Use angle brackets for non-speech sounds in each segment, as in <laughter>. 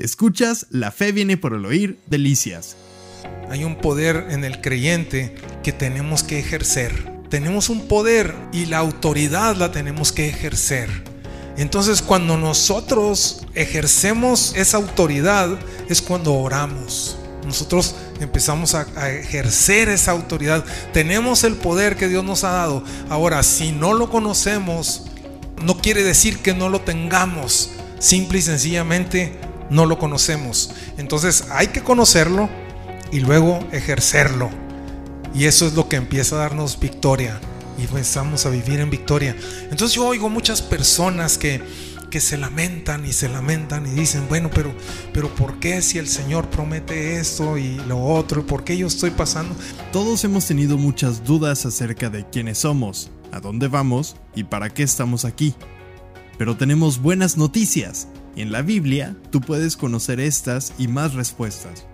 Escuchas La fe viene por el oír, delicias. Hay un poder en el creyente que tenemos que ejercer. Tenemos un poder y la autoridad la tenemos que ejercer. Entonces cuando nosotros ejercemos esa autoridad es cuando oramos. Nosotros empezamos a, ejercer esa autoridad. Tenemos el poder que Dios nos ha dado. Ahora, si no lo conocemos, no quiere decir que no lo tengamos. Simple y sencillamente no lo conocemos. Entonces hay que conocerlo y luego ejercerlo. Y eso es lo que empieza a darnos victoria. Y empezamos a vivir en victoria. Entonces yo oigo muchas personas que, que se lamentan y se lamentan y dicen, bueno, pero, pero ¿por qué si el Señor promete esto y lo otro? ¿Por qué yo estoy pasando? Todos hemos tenido muchas dudas acerca de quiénes somos, a dónde vamos y para qué estamos aquí. Pero tenemos buenas noticias. En la Biblia tú puedes conocer estas y más respuestas.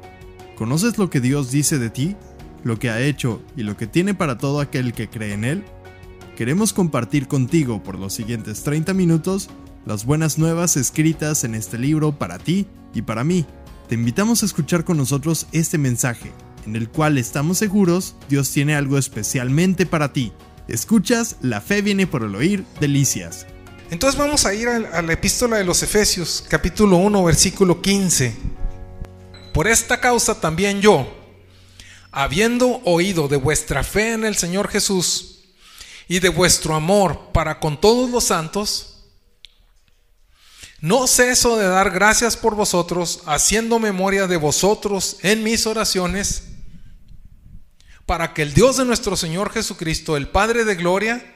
¿Conoces lo que Dios dice de ti? ¿Lo que ha hecho y lo que tiene para todo aquel que cree en Él? Queremos compartir contigo por los siguientes 30 minutos las buenas nuevas escritas en este libro para ti y para mí. Te invitamos a escuchar con nosotros este mensaje, en el cual estamos seguros Dios tiene algo especialmente para ti. Escuchas, la fe viene por el oír, delicias. Entonces vamos a ir a la epístola de los Efesios, capítulo 1, versículo 15. Por esta causa también yo, habiendo oído de vuestra fe en el Señor Jesús y de vuestro amor para con todos los santos, no ceso de dar gracias por vosotros, haciendo memoria de vosotros en mis oraciones, para que el Dios de nuestro Señor Jesucristo, el Padre de Gloria,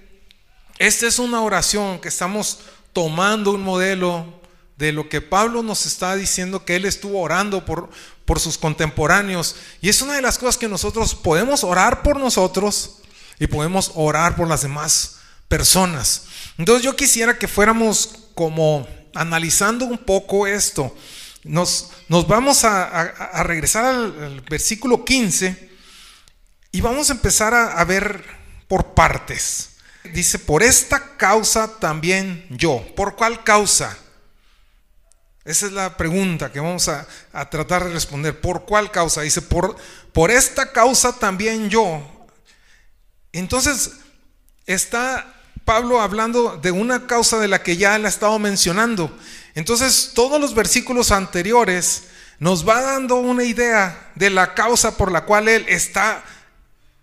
esta es una oración que estamos tomando un modelo de lo que Pablo nos está diciendo que él estuvo orando por, por sus contemporáneos. Y es una de las cosas que nosotros podemos orar por nosotros y podemos orar por las demás personas. Entonces yo quisiera que fuéramos como analizando un poco esto. Nos, nos vamos a, a, regresar al, al, versículo 15 y vamos a empezar a, a ver por partes. Dice, por esta causa también yo. ¿Por cuál causa? Esa es la pregunta que vamos a, a, tratar de responder. ¿Por cuál causa? Dice, por, por esta causa también yo. Entonces, está Pablo hablando de una causa de la que ya él ha estado mencionando. Entonces, todos los versículos anteriores nos va dando una idea de la causa por la cual él está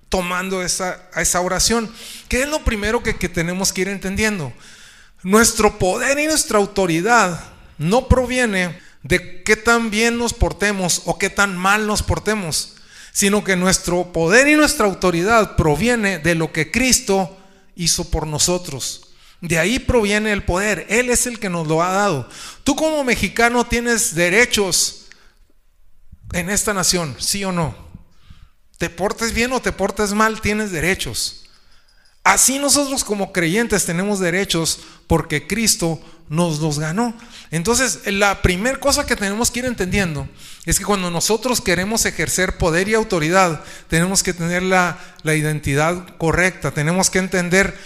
tomando esa, esa oración. ¿Qué es lo primero que, que tenemos que ir entendiendo? Nuestro poder y nuestra autoridad no proviene de qué tan bien nos portemos o qué tan mal nos portemos, sino que nuestro poder y nuestra autoridad proviene de lo que Cristo hizo por nosotros. De ahí proviene el poder. Él es el que nos lo ha dado. Tú como mexicano tienes derechos en esta nación, sí o no. Te portes bien o te portes mal, tienes derechos. Así nosotros como creyentes tenemos derechos porque Cristo nos los ganó. Entonces, la primera cosa que tenemos que ir entendiendo es que cuando nosotros queremos ejercer poder y autoridad, tenemos que tener la, la identidad correcta, tenemos que entender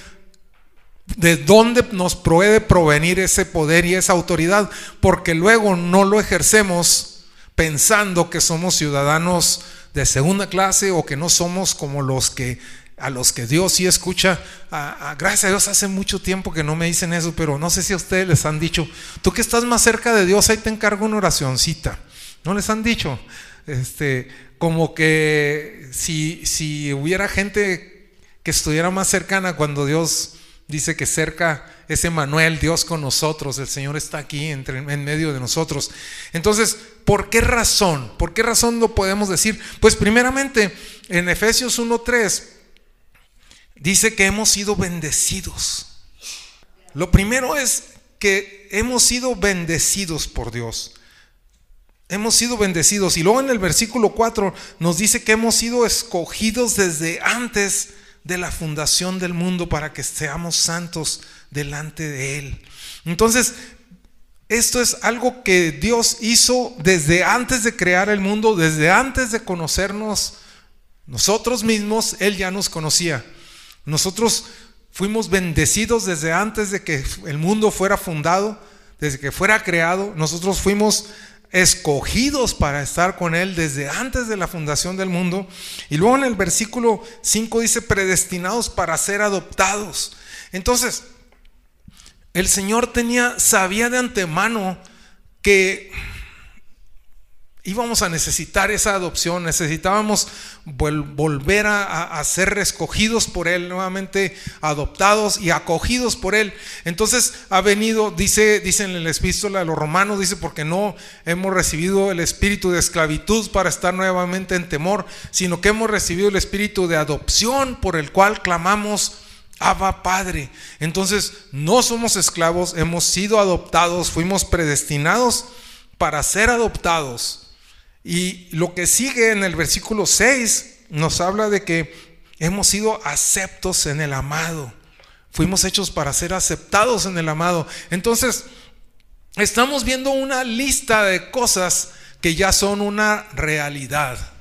de dónde nos puede provenir ese poder y esa autoridad, porque luego no lo ejercemos pensando que somos ciudadanos de segunda clase o que no somos como los que a los que Dios sí escucha. A, gracias a Dios hace mucho tiempo que no me dicen eso, pero no sé si a ustedes les han dicho, tú que estás más cerca de Dios, ahí te encargo una oracioncita. ¿No les han dicho? Este, como que si, si hubiera gente que estuviera más cercana cuando Dios dice que cerca es Emanuel, Dios con nosotros, el Señor está aquí entre, en medio de nosotros. Entonces, ¿por qué razón? ¿Por qué razón lo podemos decir? Pues primeramente, en Efesios 1.3 dice que hemos sido bendecidos. Lo primero es que hemos sido bendecidos por Dios. hemos sido bendecidos. Y luego en el versículo 4 nos dice que hemos sido escogidos desde antes de la fundación del mundo para que seamos santos delante de Él. Entonces, esto es algo que Dios hizo desde antes de crear el mundo, desde antes de conocernos nosotros mismos, Él ya nos conocía. Nosotros fuimos bendecidos desde antes de que el mundo fuera fundado, desde que fuera creado. Nosotros fuimos escogidos para estar con Él desde antes de la fundación del mundo. Y luego en el versículo 5 dice, predestinados para ser adoptados. Entonces, el Señor tenía, sabía de antemano que íbamos a necesitar esa adopción, necesitábamos volver a, ser escogidos por Él, nuevamente adoptados y acogidos por Él. Entonces ha venido, dice, dice en el epístola de los romanos, dice, porque no hemos recibido el espíritu de esclavitud para estar nuevamente en temor, sino que hemos recibido el espíritu de adopción por el cual clamamos. Padre. Entonces, no somos esclavos, hemos sido adoptados, fuimos predestinados para ser adoptados y lo que sigue en el versículo 6 nos habla de que hemos sido aceptos en el amado. Fuimos hechos para ser aceptados en el amado. Entonces, estamos viendo una lista de cosas que ya son una realidad.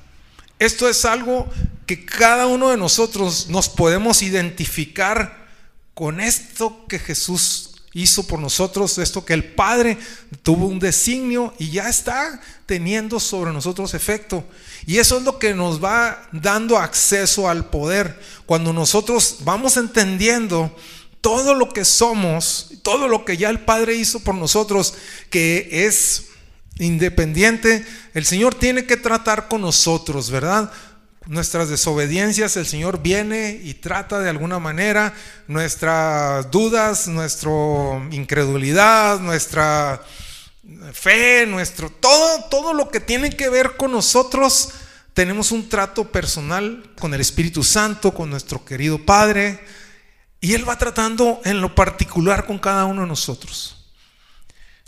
Esto es algo que cada uno de nosotros nos podemos identificar con esto que Jesús hizo por nosotros, esto que el Padre tuvo un designio y ya está teniendo sobre nosotros efecto. Y eso es lo que nos va dando acceso al poder. Cuando nosotros vamos entendiendo todo lo que somos, todo lo que ya el Padre hizo por nosotros, que es independiente, el Señor tiene que tratar con nosotros, ¿verdad? nuestras desobediencias, el Señor viene y trata de alguna manera nuestras dudas, nuestra incredulidad, nuestra fe, nuestro todo todo lo que tiene que ver con nosotros. Tenemos un trato personal con el Espíritu Santo, con nuestro querido Padre, y él va tratando en lo particular con cada uno de nosotros.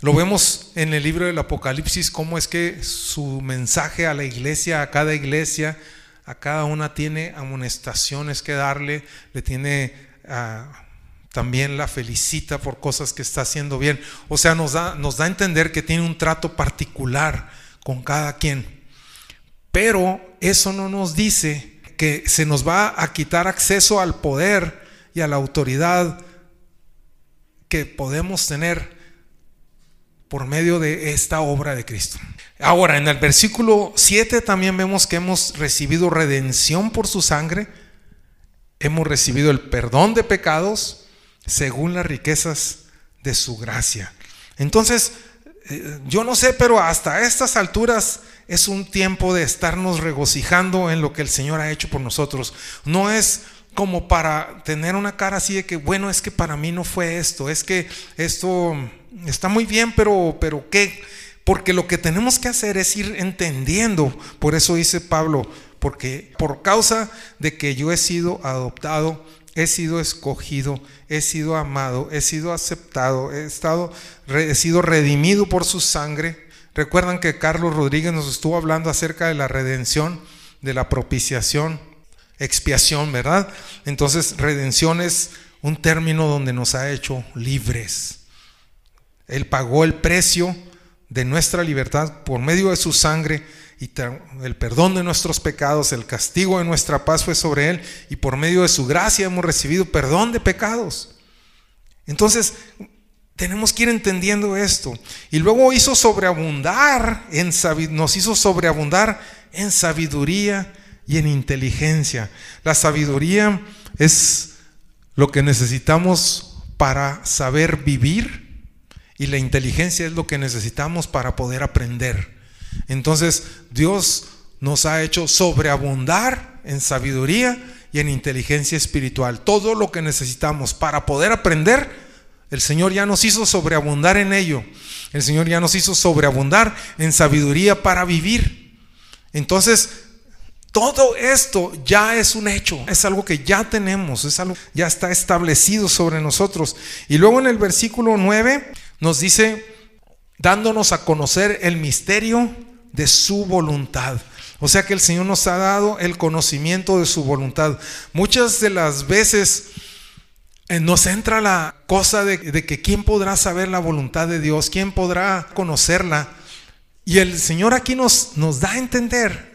Lo vemos en el libro del Apocalipsis, cómo es que su mensaje a la iglesia, a cada iglesia, a cada una tiene amonestaciones que darle, le tiene ah, también la felicita por cosas que está haciendo bien. O sea, nos da, nos da a entender que tiene un trato particular con cada quien. Pero eso no nos dice que se nos va a quitar acceso al poder y a la autoridad que podemos tener por medio de esta obra de Cristo. Ahora, en el versículo 7 también vemos que hemos recibido redención por su sangre, hemos recibido el perdón de pecados según las riquezas de su gracia. Entonces, eh, yo no sé, pero hasta estas alturas es un tiempo de estarnos regocijando en lo que el Señor ha hecho por nosotros. No es como para tener una cara así de que, bueno, es que para mí no fue esto, es que esto está muy bien, pero, pero ¿qué? Porque lo que tenemos que hacer es ir entendiendo. Por eso dice Pablo, porque por causa de que yo he sido adoptado, he sido escogido, he sido amado, he sido aceptado, he, estado, he sido redimido por su sangre. Recuerdan que Carlos Rodríguez nos estuvo hablando acerca de la redención, de la propiciación, expiación, ¿verdad? Entonces, redención es un término donde nos ha hecho libres. Él pagó el precio de nuestra libertad por medio de su sangre y el perdón de nuestros pecados, el castigo de nuestra paz fue sobre él y por medio de su gracia hemos recibido perdón de pecados. Entonces, tenemos que ir entendiendo esto. Y luego hizo sobreabundar en nos hizo sobreabundar en sabiduría y en inteligencia. La sabiduría es lo que necesitamos para saber vivir y la inteligencia es lo que necesitamos para poder aprender. Entonces Dios nos ha hecho sobreabundar en sabiduría y en inteligencia espiritual. Todo lo que necesitamos para poder aprender, el Señor ya nos hizo sobreabundar en ello. El Señor ya nos hizo sobreabundar en sabiduría para vivir. Entonces, todo esto ya es un hecho, es algo que ya tenemos, es algo ya está establecido sobre nosotros. Y luego en el versículo 9 nos dice, dándonos a conocer el misterio de su voluntad. O sea que el Señor nos ha dado el conocimiento de su voluntad. Muchas de las veces eh, nos entra la cosa de, de, que quién podrá saber la voluntad de Dios, quién podrá conocerla. Y el Señor aquí nos, nos da a entender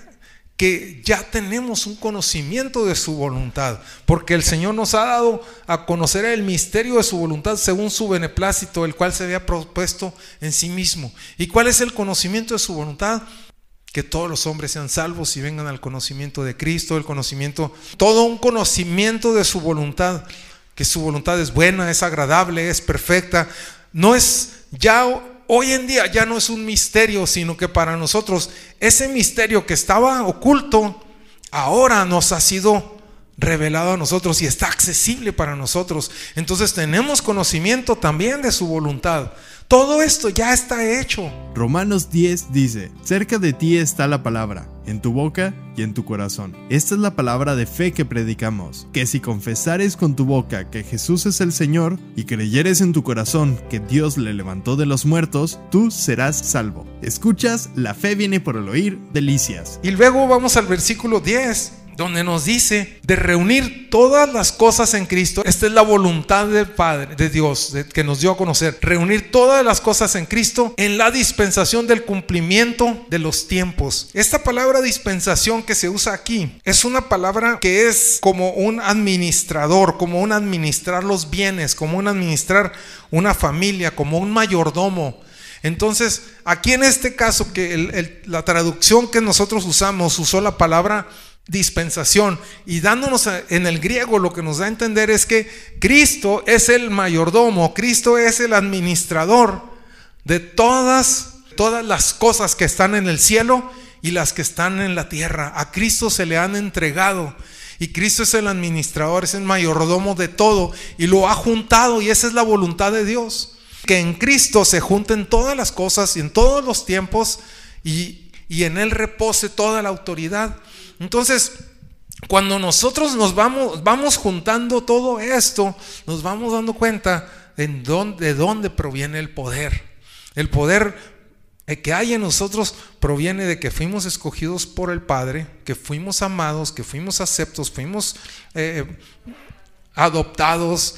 que ya tenemos un conocimiento de su voluntad, porque el Señor nos ha dado a conocer el misterio de su voluntad según su beneplácito, el cual se había propuesto en sí mismo. ¿Y cuál es el conocimiento de su voluntad? Que todos los hombres sean salvos y vengan al conocimiento de Cristo, el conocimiento, todo un conocimiento de su voluntad, que su voluntad es buena, es agradable, es perfecta. No es ya hoy en día ya no es un misterio, sino que para nosotros ese misterio que estaba oculto, ahora nos ha sido revelado a nosotros y está accesible para nosotros. Entonces tenemos conocimiento también de su voluntad. Todo esto ya está hecho. Romanos 10 dice, cerca de ti está la palabra, en tu boca y en tu corazón. Esta es la palabra de fe que predicamos, que si confesares con tu boca que Jesús es el Señor y creyeres en tu corazón que Dios le levantó de los muertos, tú serás salvo. Escuchas, la fe viene por el oír, delicias. Y luego vamos al versículo 10 donde nos dice de reunir todas las cosas en Cristo. Esta es la voluntad del Padre, de Dios, que nos dio a conocer. Reunir todas las cosas en Cristo en la dispensación del cumplimiento de los tiempos. Esta palabra dispensación que se usa aquí es una palabra que es como un administrador, como un administrar los bienes, como un administrar una familia, como un mayordomo. Entonces, aquí en este caso, que la traducción que nosotros usamos usó la palabra dispensación. Y dándonos en el griego lo que nos da a entender es que Cristo es el mayordomo, Cristo es el administrador de todas, todas las cosas que están en el cielo y las que están en la tierra. A Cristo se le han entregado. Y Cristo es el administrador, es el mayordomo de todo y lo ha juntado y esa es la voluntad de Dios. Que en Cristo se junten todas las cosas y en todos los tiempos y, y en Él repose toda la autoridad. Entonces, cuando nosotros nos vamos, vamos juntando todo esto, nos vamos dando cuenta de dónde, de dónde proviene el poder. El poder que hay en nosotros proviene de que fuimos escogidos por el Padre, que fuimos amados, que fuimos aceptos, fuimos eh, adoptados.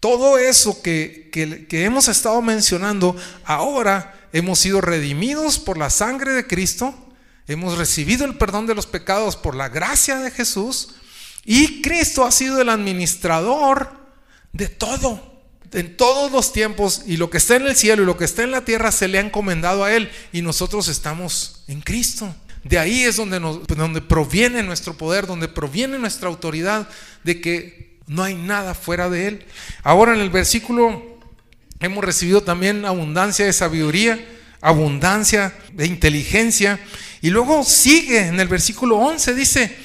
Todo eso que hemos estado mencionando, ahora hemos sido redimidos por la sangre de Cristo Hemos recibido el perdón de los pecados por la gracia de Jesús y Cristo ha sido el administrador de todo. En todos los tiempos y lo que está en el cielo y lo que está en la tierra se le ha encomendado a Él y nosotros estamos en Cristo. De ahí es donde, donde proviene nuestro poder, donde proviene nuestra autoridad de que no hay nada fuera de Él. Ahora en el versículo hemos recibido también abundancia de sabiduría, abundancia de inteligencia y luego sigue en el versículo 11, dice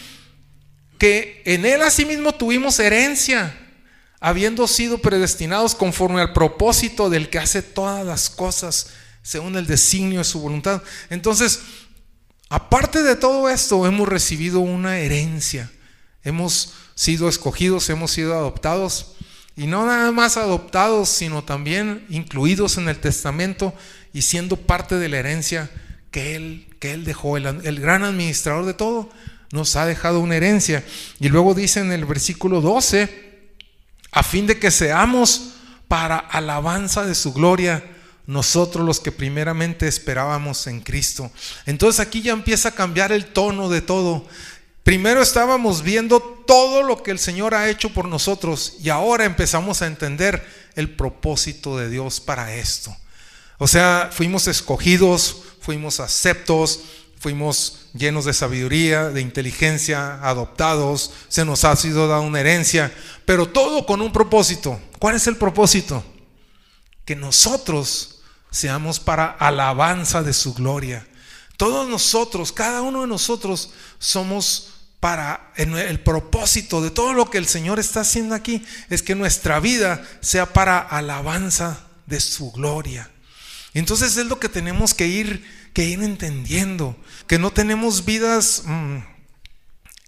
que en él asimismo tuvimos herencia, habiendo sido predestinados conforme al propósito del que hace todas las cosas según el designio de su voluntad. Entonces, aparte de todo esto, hemos recibido una herencia. Hemos sido escogidos, hemos sido adoptados. Y no nada más adoptados, sino también incluidos en el testamento y siendo parte de la herencia que Él, que él dejó, el, el gran administrador de todo, nos ha dejado una herencia. Y luego dice en el versículo 12, a fin de que seamos para alabanza de su gloria, nosotros los que primeramente esperábamos en Cristo. Entonces aquí ya empieza a cambiar el tono de todo. Primero estábamos viendo todo lo que el Señor ha hecho por nosotros y ahora empezamos a entender el propósito de Dios para esto. O sea, fuimos escogidos, fuimos aceptos, fuimos llenos de sabiduría, de inteligencia, adoptados, se nos ha sido dada una herencia, pero todo con un propósito. ¿Cuál es el propósito? Que nosotros seamos para alabanza de su gloria. Todos nosotros, cada uno de nosotros somos para el propósito de todo lo que el Señor está haciendo aquí, es que nuestra vida sea para alabanza de su gloria. Entonces es lo que tenemos que ir, que ir entendiendo, que no tenemos vidas mm,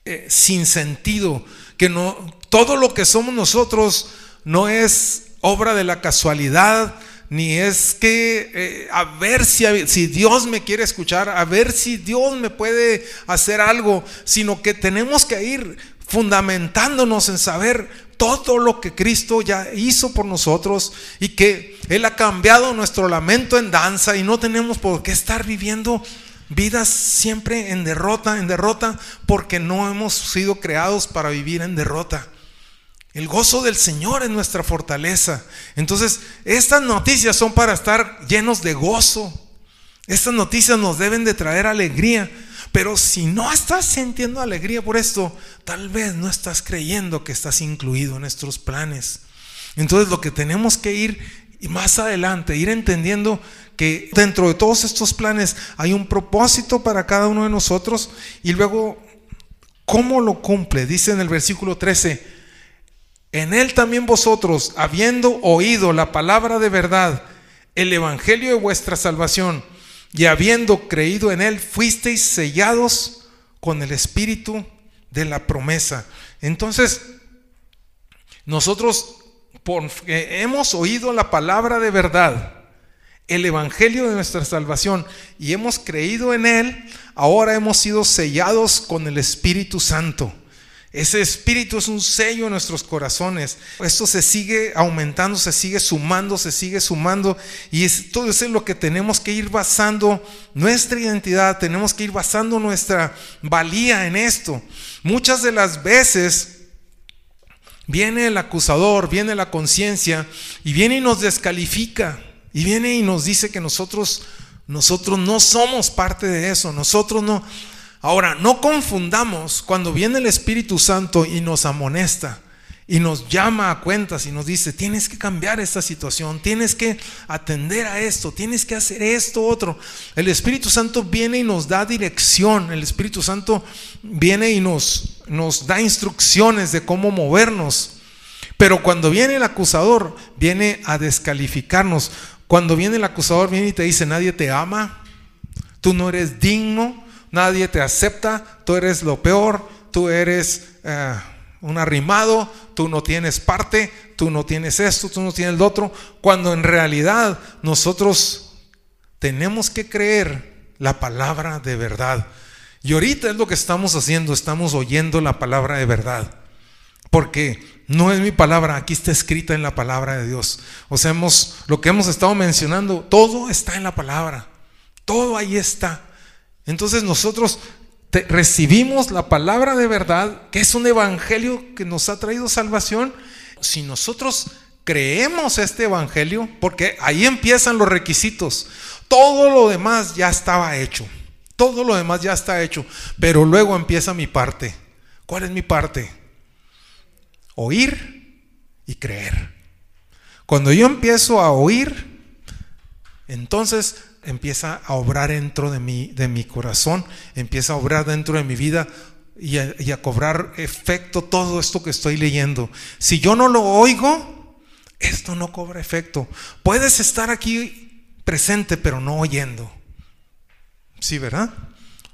eh, sin sentido, que no todo lo que somos nosotros no es obra de la casualidad, ni es que eh, a ver si, si Dios me quiere escuchar, a ver si Dios me puede hacer algo, sino que tenemos que ir fundamentándonos en saber todo lo que Cristo ya hizo por nosotros y que Él ha cambiado nuestro lamento en danza y no tenemos por qué estar viviendo vidas siempre en derrota, en derrota, porque no hemos sido creados para vivir en derrota. El gozo del Señor es nuestra fortaleza. Entonces, estas noticias son para estar llenos de gozo. Estas noticias nos deben de traer alegría. Pero si no estás sintiendo alegría por esto, tal vez no estás creyendo que estás incluido en nuestros planes. Entonces lo que tenemos que ir más adelante, ir entendiendo que dentro de todos estos planes hay un propósito para cada uno de nosotros y luego, ¿cómo lo cumple? Dice en el versículo 13, en él también vosotros, habiendo oído la palabra de verdad, el evangelio de vuestra salvación, y habiendo creído en él, fuisteis sellados con el espíritu de la promesa. Entonces, nosotros porque hemos oído la palabra de verdad, el evangelio de nuestra salvación, y hemos creído en él, ahora hemos sido sellados con el Espíritu Santo. Ese espíritu es un sello en nuestros corazones. Esto se sigue aumentando, se sigue sumando, se sigue sumando. Y es, todo eso es lo que tenemos que ir basando nuestra identidad, tenemos que ir basando nuestra valía en esto. Muchas de las veces viene el acusador, viene la conciencia y viene y nos descalifica. Y viene y nos dice que nosotros, nosotros no somos parte de eso, nosotros no Ahora, no confundamos cuando viene el Espíritu Santo y nos amonesta y nos llama a cuentas y nos dice, tienes que cambiar esta situación, tienes que atender a esto, tienes que hacer esto, otro. El Espíritu Santo viene y nos da dirección, el Espíritu Santo viene y nos, nos da instrucciones de cómo movernos. Pero cuando viene el acusador, viene a descalificarnos. Cuando viene el acusador, viene y te dice, nadie te ama, tú no eres digno, nadie te acepta, tú eres lo peor, tú eres eh, un arrimado, tú no tienes parte, tú no tienes esto, tú no tienes lo otro, cuando en realidad nosotros tenemos que creer la palabra de verdad. Y ahorita es lo que estamos haciendo, estamos oyendo la palabra de verdad. Porque no es mi palabra, aquí está escrita en la palabra de Dios. O sea, hemos, lo que hemos estado mencionando, todo está en la palabra. Todo ahí está. Entonces nosotros recibimos la palabra de verdad, que es un evangelio que nos ha traído salvación. Si nosotros creemos este evangelio, porque ahí empiezan los requisitos, todo lo demás ya estaba hecho. Todo lo demás ya está hecho, pero luego empieza mi parte. ¿Cuál es mi parte? Oír y creer. Cuando yo empiezo a oír, entonces empieza a obrar dentro de mi, de mi corazón, empieza a obrar dentro de mi vida y a, cobrar efecto todo esto que estoy leyendo. Si yo no lo oigo, esto no cobra efecto. Puedes estar aquí presente, pero no oyendo. Sí, ¿verdad?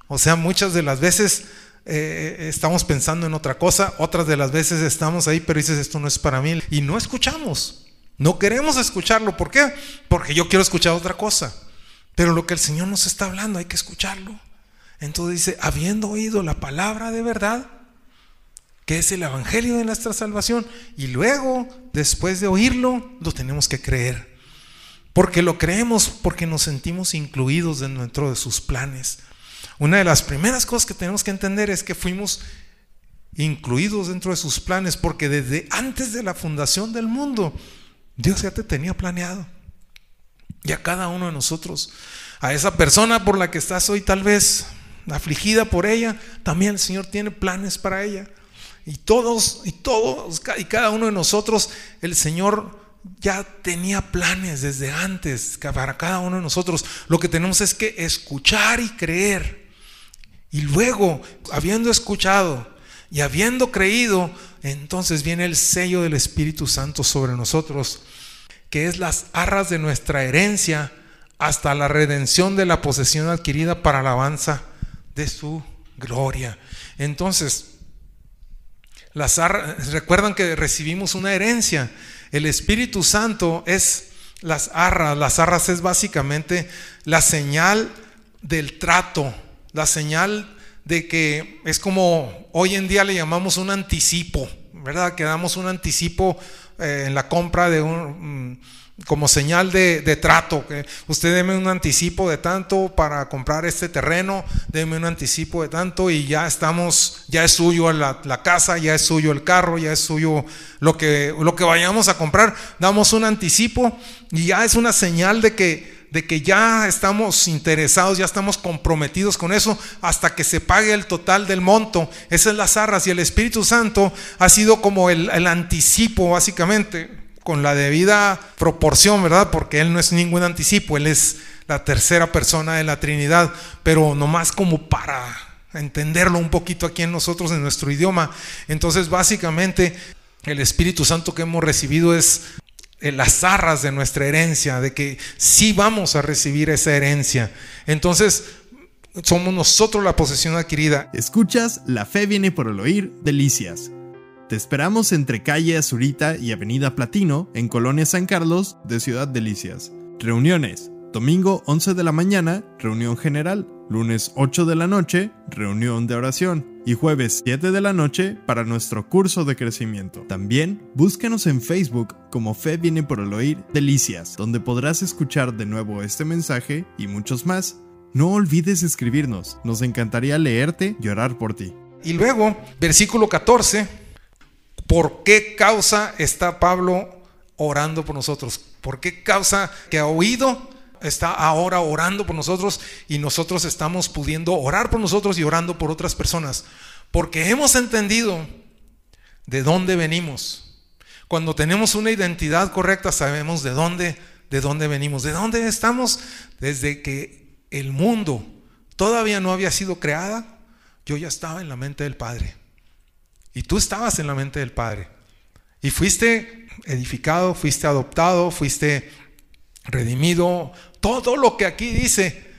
O sea, muchas de las veces eh, estamos pensando en otra cosa, otras de las veces estamos ahí, pero dices, esto no es para mí. Y no escuchamos. No queremos escucharlo. ¿Por qué? Porque yo quiero escuchar otra cosa. Pero lo que el Señor nos está hablando hay que escucharlo. Entonces dice, habiendo oído la palabra de verdad, que es el Evangelio de nuestra salvación, y luego, después de oírlo, lo tenemos que creer. Porque lo creemos porque nos sentimos incluidos dentro de sus planes. Una de las primeras cosas que tenemos que entender es que fuimos incluidos dentro de sus planes porque desde antes de la fundación del mundo, Dios ya te tenía planeado. Y a cada uno de nosotros, a esa persona por la que estás hoy tal vez afligida por ella, también el Señor tiene planes para ella. Y todos, y todos, y cada uno de nosotros, el Señor ya tenía planes desde antes para cada uno de nosotros. Lo que tenemos es que escuchar y creer. Y luego, habiendo escuchado y habiendo creído, entonces viene el sello del Espíritu Santo sobre nosotros que es las arras de nuestra herencia hasta la redención de la posesión adquirida para alabanza de su gloria. Entonces, las arras, recuerdan que recibimos una herencia. El Espíritu Santo es las arras. Las arras es básicamente la señal del trato, la señal de que es como hoy en día le llamamos un anticipo, ¿verdad? Que damos un anticipo eh, en la compra de un... Mm, como señal de, trato, que usted deme un anticipo de tanto para comprar este terreno, deme un anticipo de tanto y ya estamos, ya es suyo la, la, casa, ya es suyo el carro, ya es suyo lo que, lo que vayamos a comprar, damos un anticipo y ya es una señal de que, de que ya estamos interesados, ya estamos comprometidos con eso hasta que se pague el total del monto. Esas es las arras y el Espíritu Santo ha sido como el, el anticipo básicamente con la debida proporción, ¿verdad? Porque Él no es ningún anticipo, Él es la tercera persona de la Trinidad, pero nomás como para entenderlo un poquito aquí en nosotros, en nuestro idioma. Entonces, básicamente, el Espíritu Santo que hemos recibido es las arras de nuestra herencia, de que sí vamos a recibir esa herencia. Entonces, somos nosotros la posesión adquirida. Escuchas, la fe viene por el oír, delicias te esperamos entre calle Azurita y Avenida Platino, en Colonia San Carlos, de Ciudad Delicias. Reuniones. Domingo 11 de la mañana, reunión general. Lunes 8 de la noche, reunión de oración. Y jueves 7 de la noche para nuestro curso de crecimiento. También búscanos en Facebook como Fe viene por el oír Delicias, donde podrás escuchar de nuevo este mensaje y muchos más. No olvides escribirnos, nos encantaría leerte y orar por ti. Y luego, versículo 14, ¿Por qué causa está Pablo orando por nosotros? ¿Por qué causa que ha oído está ahora orando por nosotros y nosotros estamos pudiendo orar por nosotros y orando por otras personas? Porque hemos entendido de dónde venimos. Cuando tenemos una identidad correcta sabemos de dónde de dónde venimos, de dónde estamos desde que el mundo todavía no había sido creada, yo ya estaba en la mente del Padre. Y tú estabas en la mente del Padre. Y fuiste edificado, fuiste adoptado, fuiste redimido. Todo lo que aquí dice,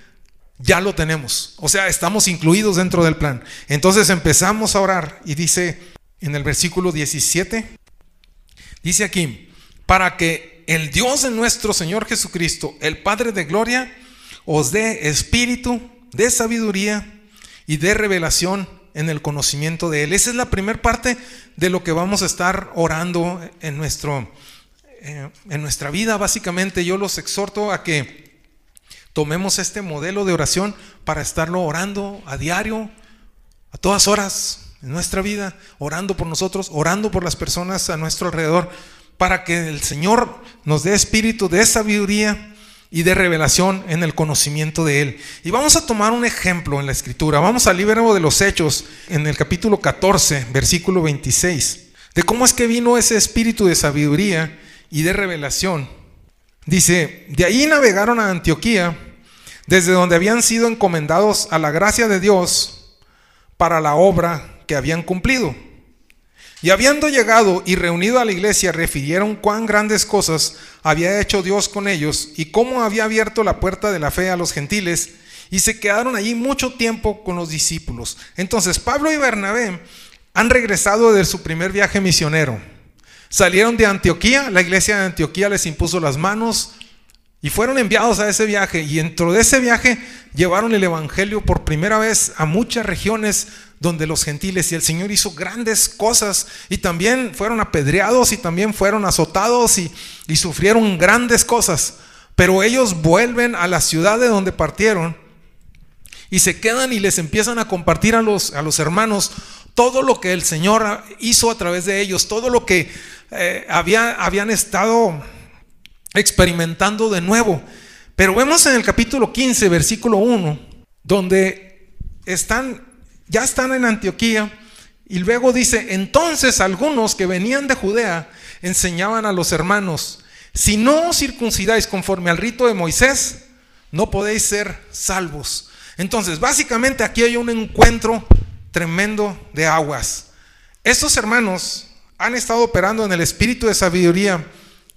ya lo tenemos. O sea, estamos incluidos dentro del plan. Entonces empezamos a orar y dice en el versículo 17, dice aquí, para que el Dios de nuestro Señor Jesucristo, el Padre de Gloria, os dé espíritu de sabiduría y de revelación en el conocimiento de Él. Esa es la primera parte de lo que vamos a estar orando en, nuestro, eh, en nuestra vida. Básicamente yo los exhorto a que tomemos este modelo de oración para estarlo orando a diario, a todas horas en nuestra vida, orando por nosotros, orando por las personas a nuestro alrededor, para que el Señor nos dé espíritu de sabiduría y de revelación en el conocimiento de Él. Y vamos a tomar un ejemplo en la escritura. Vamos al libro de los Hechos, en el capítulo 14, versículo 26, de cómo es que vino ese espíritu de sabiduría y de revelación. Dice, de ahí navegaron a Antioquía, desde donde habían sido encomendados a la gracia de Dios para la obra que habían cumplido. Y habiendo llegado y reunido a la iglesia, refirieron cuán grandes cosas había hecho Dios con ellos y cómo había abierto la puerta de la fe a los gentiles. Y se quedaron allí mucho tiempo con los discípulos. Entonces Pablo y Bernabé han regresado de su primer viaje misionero. Salieron de Antioquía, la iglesia de Antioquía les impuso las manos y fueron enviados a ese viaje. Y dentro de ese viaje llevaron el Evangelio por primera vez a muchas regiones donde los gentiles y el Señor hizo grandes cosas y también fueron apedreados y también fueron azotados y, sufrieron grandes cosas. Pero ellos vuelven a la ciudad de donde partieron y se quedan y les empiezan a compartir a los, a los hermanos todo lo que el Señor hizo a través de ellos, todo lo que eh, había, habían estado experimentando de nuevo. Pero vemos en el capítulo 15, versículo 1, donde están ya están en Antioquía. Y luego dice, entonces algunos que venían de Judea enseñaban a los hermanos, si no os circuncidáis conforme al rito de Moisés, no podéis ser salvos. Entonces, básicamente aquí hay un encuentro tremendo de aguas. Estos hermanos han estado operando en el espíritu de sabiduría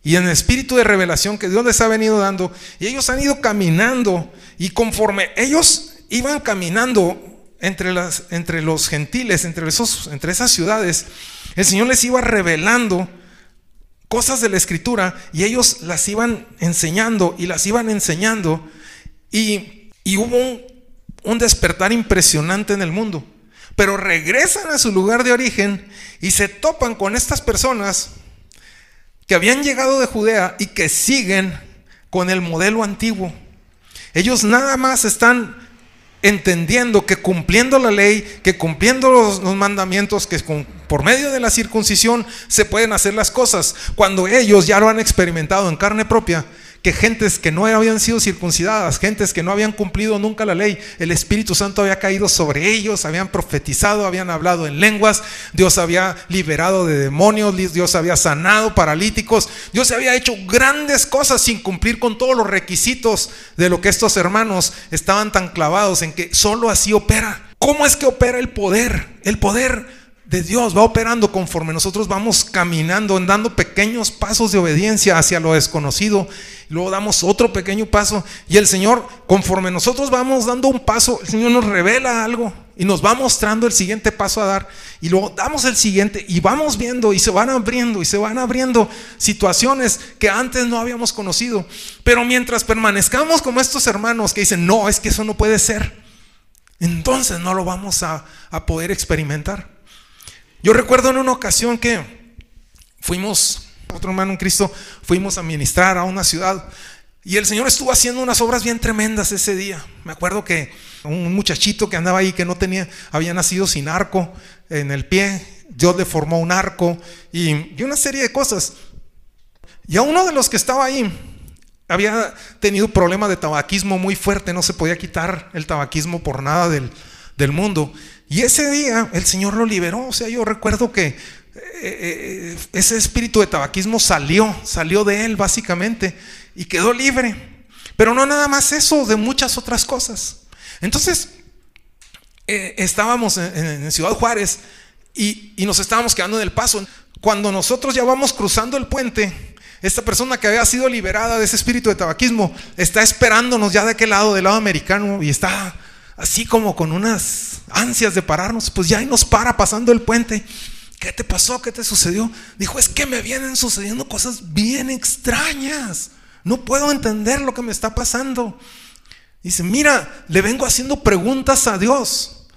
y en el espíritu de revelación que Dios les ha venido dando. Y ellos han ido caminando y conforme ellos iban caminando, entre, las, entre los gentiles, entre, esos, entre esas ciudades, el Señor les iba revelando cosas de la escritura y ellos las iban enseñando y las iban enseñando y, hubo un, un despertar impresionante en el mundo. Pero regresan a su lugar de origen y se topan con estas personas que habían llegado de Judea y que siguen con el modelo antiguo. Ellos nada más están entendiendo que cumpliendo la ley, que cumpliendo los, mandamientos, que por medio de la circuncisión se pueden hacer las cosas, cuando ellos ya lo han experimentado en carne propia, que gentes que no habían sido circuncidadas, gentes que no habían cumplido nunca la ley, el Espíritu Santo había caído sobre ellos, habían profetizado, habían hablado en lenguas, Dios había liberado de demonios, Dios había sanado paralíticos, Dios había hecho grandes cosas sin cumplir con todos los requisitos de lo que estos hermanos estaban tan clavados en que solo así opera. ¿Cómo es que opera el poder? El poder de Dios va operando conforme nosotros vamos caminando, dando pequeños pasos de obediencia hacia lo desconocido. Luego damos otro pequeño paso y el Señor, conforme nosotros vamos dando un paso, el Señor nos revela algo y nos va mostrando el siguiente paso a dar. Y luego damos el siguiente y vamos viendo y se van abriendo y se van abriendo situaciones que antes no habíamos conocido. Pero mientras permanezcamos como estos hermanos que dicen, no, es que eso no puede ser, entonces no lo vamos a, a poder experimentar. Yo recuerdo en una ocasión que fuimos, otro hermano en Cristo, fuimos a ministrar a una ciudad y el Señor estuvo haciendo unas obras bien tremendas ese día. Me acuerdo que un muchachito que andaba ahí que no tenía, había nacido sin arco en el pie, Dios le formó un arco y, una serie de cosas. Y a uno de los que estaba ahí había tenido problema de tabaquismo muy fuerte, no se podía quitar el tabaquismo por nada del mundo. Y ese día el Señor lo liberó. O sea, yo recuerdo que eh, eh, ese espíritu de tabaquismo salió, salió de él básicamente y quedó libre. Pero no nada más eso, de muchas otras cosas. Entonces, eh, estábamos en, Ciudad Juárez y, y nos estábamos quedando en el paso. Cuando nosotros ya vamos cruzando el puente, esta persona que había sido liberada de ese espíritu de tabaquismo está esperándonos ya de aquel lado, del lado americano, y está así como con unas ansias de pararnos, pues ya ahí nos para pasando el puente. ¿Qué te pasó? ¿Qué te sucedió? Dijo, es que me vienen sucediendo cosas bien extrañas. No puedo entender lo que me está pasando. Dice, mira, le vengo haciendo preguntas a Dios.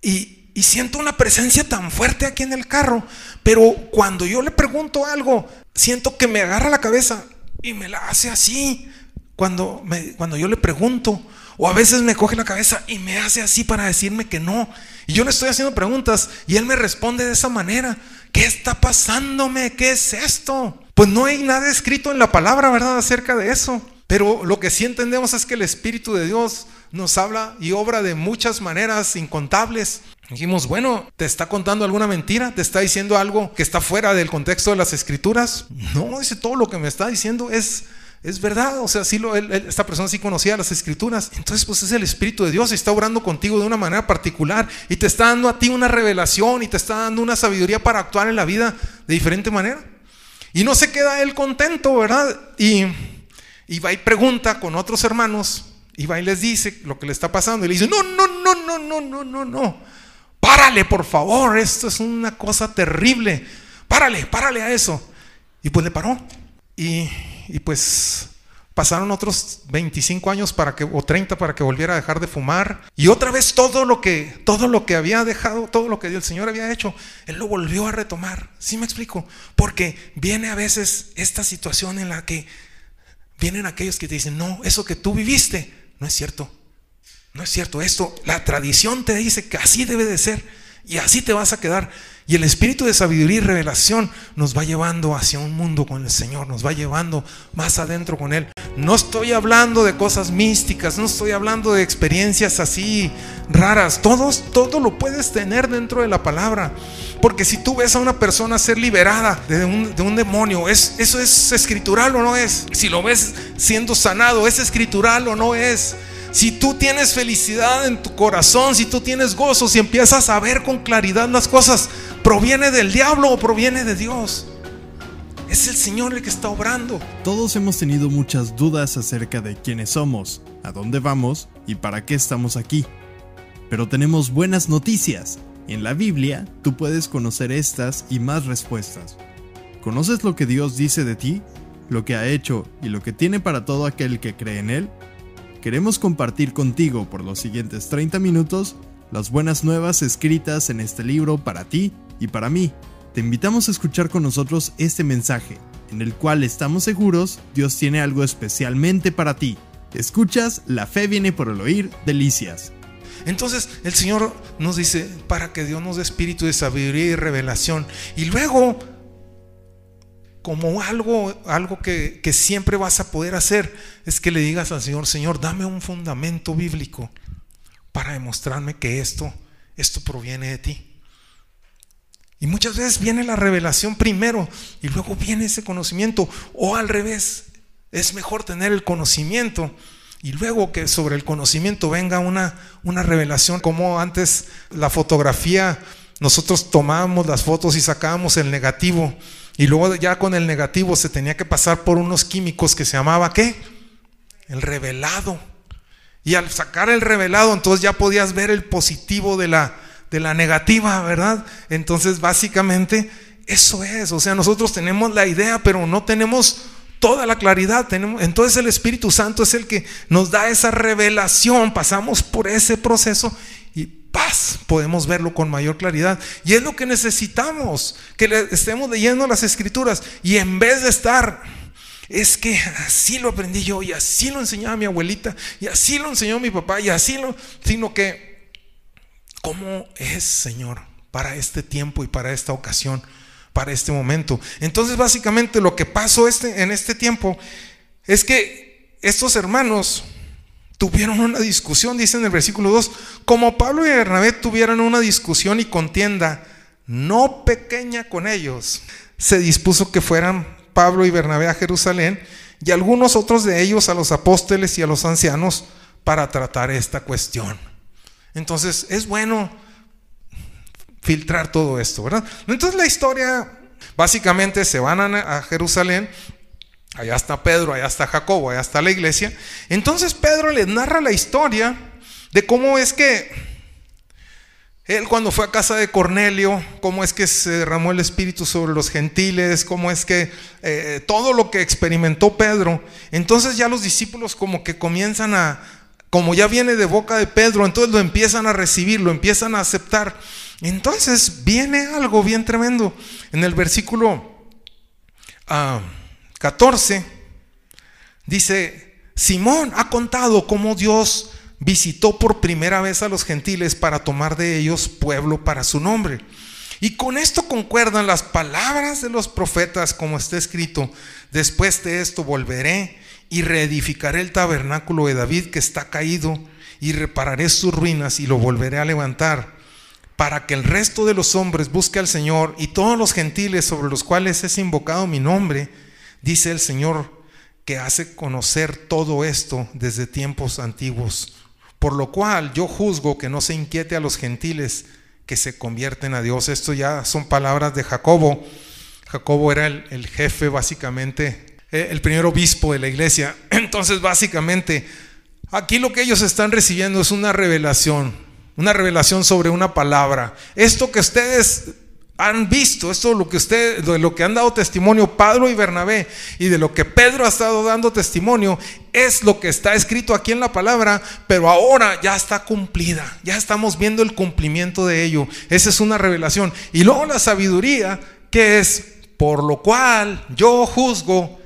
Y, siento una presencia tan fuerte aquí en el carro. Pero cuando yo le pregunto algo, siento que me agarra la cabeza y me la hace así. Cuando, me, cuando yo le pregunto, o a veces me coge la cabeza y me hace así para decirme que no. Y yo le estoy haciendo preguntas y él me responde de esa manera. ¿Qué está pasándome? ¿Qué es esto? Pues no hay nada escrito en la palabra, ¿verdad? Acerca de eso. Pero lo que sí entendemos es que el Espíritu de Dios nos habla y obra de muchas maneras incontables. Dijimos, bueno, ¿te está contando alguna mentira? ¿Te está diciendo algo que está fuera del contexto de las escrituras? No, dice todo lo que me está diciendo es es verdad, o sea, sí lo, esta persona sí conocía las escrituras. Entonces, pues es el Espíritu de Dios y está obrando contigo de una manera particular y te está dando a ti una revelación y te está dando una sabiduría para actuar en la vida de diferente manera. Y no se queda él contento, ¿verdad? Y, y va y pregunta con otros hermanos y va y les dice lo que le está pasando y le dice, no, no, no, no, no, no, no, no. Párale, por favor, esto es una cosa terrible. Párale, párale a eso. Y pues le paró. Y y pues pasaron otros 25 años para que, o 30 para que volviera a dejar de fumar. Y otra vez todo lo que, todo lo que había dejado, todo lo que el Señor había hecho, Él lo volvió a retomar. ¿Sí me explico? Porque viene a veces esta situación en la que vienen aquellos que te dicen, no, eso que tú viviste no es cierto. No es cierto. Esto, la tradición te dice que así debe de ser y así te vas a quedar. Y el espíritu de sabiduría y revelación nos va llevando hacia un mundo con el Señor, nos va llevando más adentro con Él. No estoy hablando de cosas místicas, no estoy hablando de experiencias así raras. Todos, todo lo puedes tener dentro de la palabra. Porque si tú ves a una persona ser liberada de un, de un demonio, ¿es, ¿eso es escritural o no es? Si lo ves siendo sanado, ¿es escritural o no es? Si tú tienes felicidad en tu corazón, si tú tienes gozo, si empiezas a ver con claridad las cosas, ¿proviene del diablo o proviene de Dios? Es el Señor el que está obrando. Todos hemos tenido muchas dudas acerca de quiénes somos, a dónde vamos y para qué estamos aquí. Pero tenemos buenas noticias. En la Biblia tú puedes conocer estas y más respuestas. ¿Conoces lo que Dios dice de ti? ¿Lo que ha hecho y lo que tiene para todo aquel que cree en Él? Queremos compartir contigo por los siguientes 30 minutos las buenas nuevas escritas en este libro para ti y para mí. Te invitamos a escuchar con nosotros este mensaje, en el cual estamos seguros Dios tiene algo especialmente para ti. Escuchas, la fe viene por el oír, delicias. Entonces el Señor nos dice, para que Dios nos dé espíritu de sabiduría y revelación. Y luego como algo, algo que, que, siempre vas a poder hacer, es que le digas al Señor, Señor, dame un fundamento bíblico para demostrarme que esto, esto proviene de ti. Y muchas veces viene la revelación primero y luego viene ese conocimiento, o al revés, es mejor tener el conocimiento y luego que sobre el conocimiento venga una, una revelación, como antes la fotografía, nosotros tomábamos las fotos y sacábamos el negativo y luego ya con el negativo se tenía que pasar por unos químicos que se llamaba ¿qué? El revelado. Y al sacar el revelado, entonces ya podías ver el positivo de la, de la negativa, ¿verdad? Entonces básicamente eso es. O sea, nosotros tenemos la idea, pero no tenemos toda la claridad. Entonces el Espíritu Santo es el que nos da esa revelación. Pasamos por ese proceso paz, podemos verlo con mayor claridad. Y es lo que necesitamos, que estemos leyendo las escrituras y en vez de estar, es que así lo aprendí yo y así lo enseñaba mi abuelita y así lo enseñó mi papá y así lo, sino que, ¿cómo es, Señor, para este tiempo y para esta ocasión, para este momento? Entonces, básicamente lo que pasó este, en este tiempo es que estos hermanos, tuvieron una discusión, dice en el versículo 2, como Pablo y Bernabé tuvieron una discusión y contienda no pequeña con ellos, se dispuso que fueran Pablo y Bernabé a Jerusalén y algunos otros de ellos a los apóstoles y a los ancianos para tratar esta cuestión. Entonces es bueno filtrar todo esto, ¿verdad? Entonces la historia, básicamente se van a, Jerusalén Allá está Pedro, allá está Jacobo, allá está la iglesia. Entonces Pedro les narra la historia de cómo es que él cuando fue a casa de Cornelio, cómo es que se derramó el Espíritu sobre los gentiles, cómo es que eh, todo lo que experimentó Pedro. Entonces ya los discípulos como que comienzan a, como ya viene de boca de Pedro, entonces lo empiezan a recibir, lo empiezan a aceptar. Entonces viene algo bien tremendo. En el versículo... Ah, 14, dice, Simón ha contado cómo Dios visitó por primera vez a los gentiles para tomar de ellos pueblo para su nombre. Y con esto concuerdan las palabras de los profetas como está escrito, después de esto volveré y reedificaré el tabernáculo de David que está caído y repararé sus ruinas y lo volveré a levantar para que el resto de los hombres busque al Señor y todos los gentiles sobre los cuales es invocado mi nombre Dice el Señor que hace conocer todo esto desde tiempos antiguos, por lo cual yo juzgo que no se inquiete a los gentiles que se convierten a Dios. Esto ya son palabras de Jacobo. Jacobo era el, jefe básicamente, eh, el primer obispo de la iglesia. <clears throat> Entonces básicamente aquí lo que ellos están recibiendo es una revelación, una revelación sobre una palabra. Esto que ustedes han visto esto lo que usted de lo que han dado testimonio Pablo y Bernabé y de lo que Pedro ha estado dando testimonio es lo que está escrito aquí en la palabra, pero ahora ya está cumplida. Ya estamos viendo el cumplimiento de ello. Esa es una revelación. Y luego la sabiduría que es por lo cual yo juzgo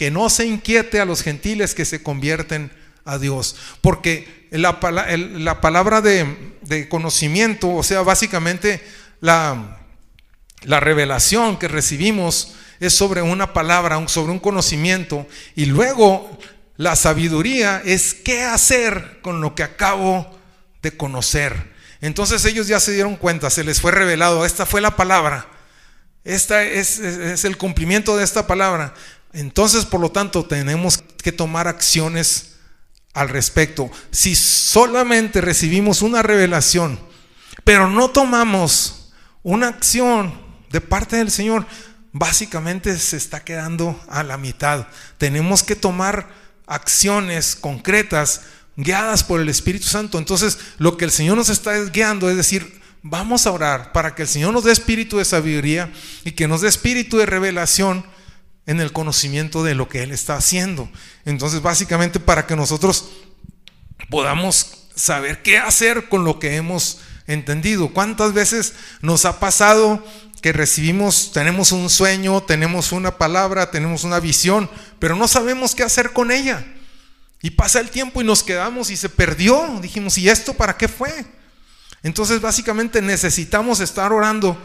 que no se inquiete a los gentiles que se convierten a Dios, porque la, la palabra de, de conocimiento, o sea, básicamente la la revelación que recibimos es sobre una palabra, sobre un conocimiento, y luego la sabiduría es qué hacer con lo que acabo de conocer. Entonces ellos ya se dieron cuenta, se les fue revelado, esta fue la palabra, esta es, es el cumplimiento de esta palabra. Entonces, por lo tanto, tenemos que tomar acciones al respecto. Si solamente recibimos una revelación, pero no tomamos una acción de parte del Señor, básicamente se está quedando a la mitad. Tenemos que tomar acciones concretas guiadas por el Espíritu Santo. Entonces, lo que el Señor nos está guiando es decir, vamos a orar para que el Señor nos dé espíritu de sabiduría y que nos dé espíritu de revelación en el conocimiento de lo que Él está haciendo. Entonces, básicamente para que nosotros podamos saber qué hacer con lo que hemos entendido. ¿Cuántas veces nos ha pasado que recibimos, tenemos un sueño, tenemos una palabra, tenemos una visión, pero no sabemos qué hacer con ella? Y pasa el tiempo y nos quedamos y se perdió. Dijimos, ¿y esto para qué fue? Entonces básicamente necesitamos estar orando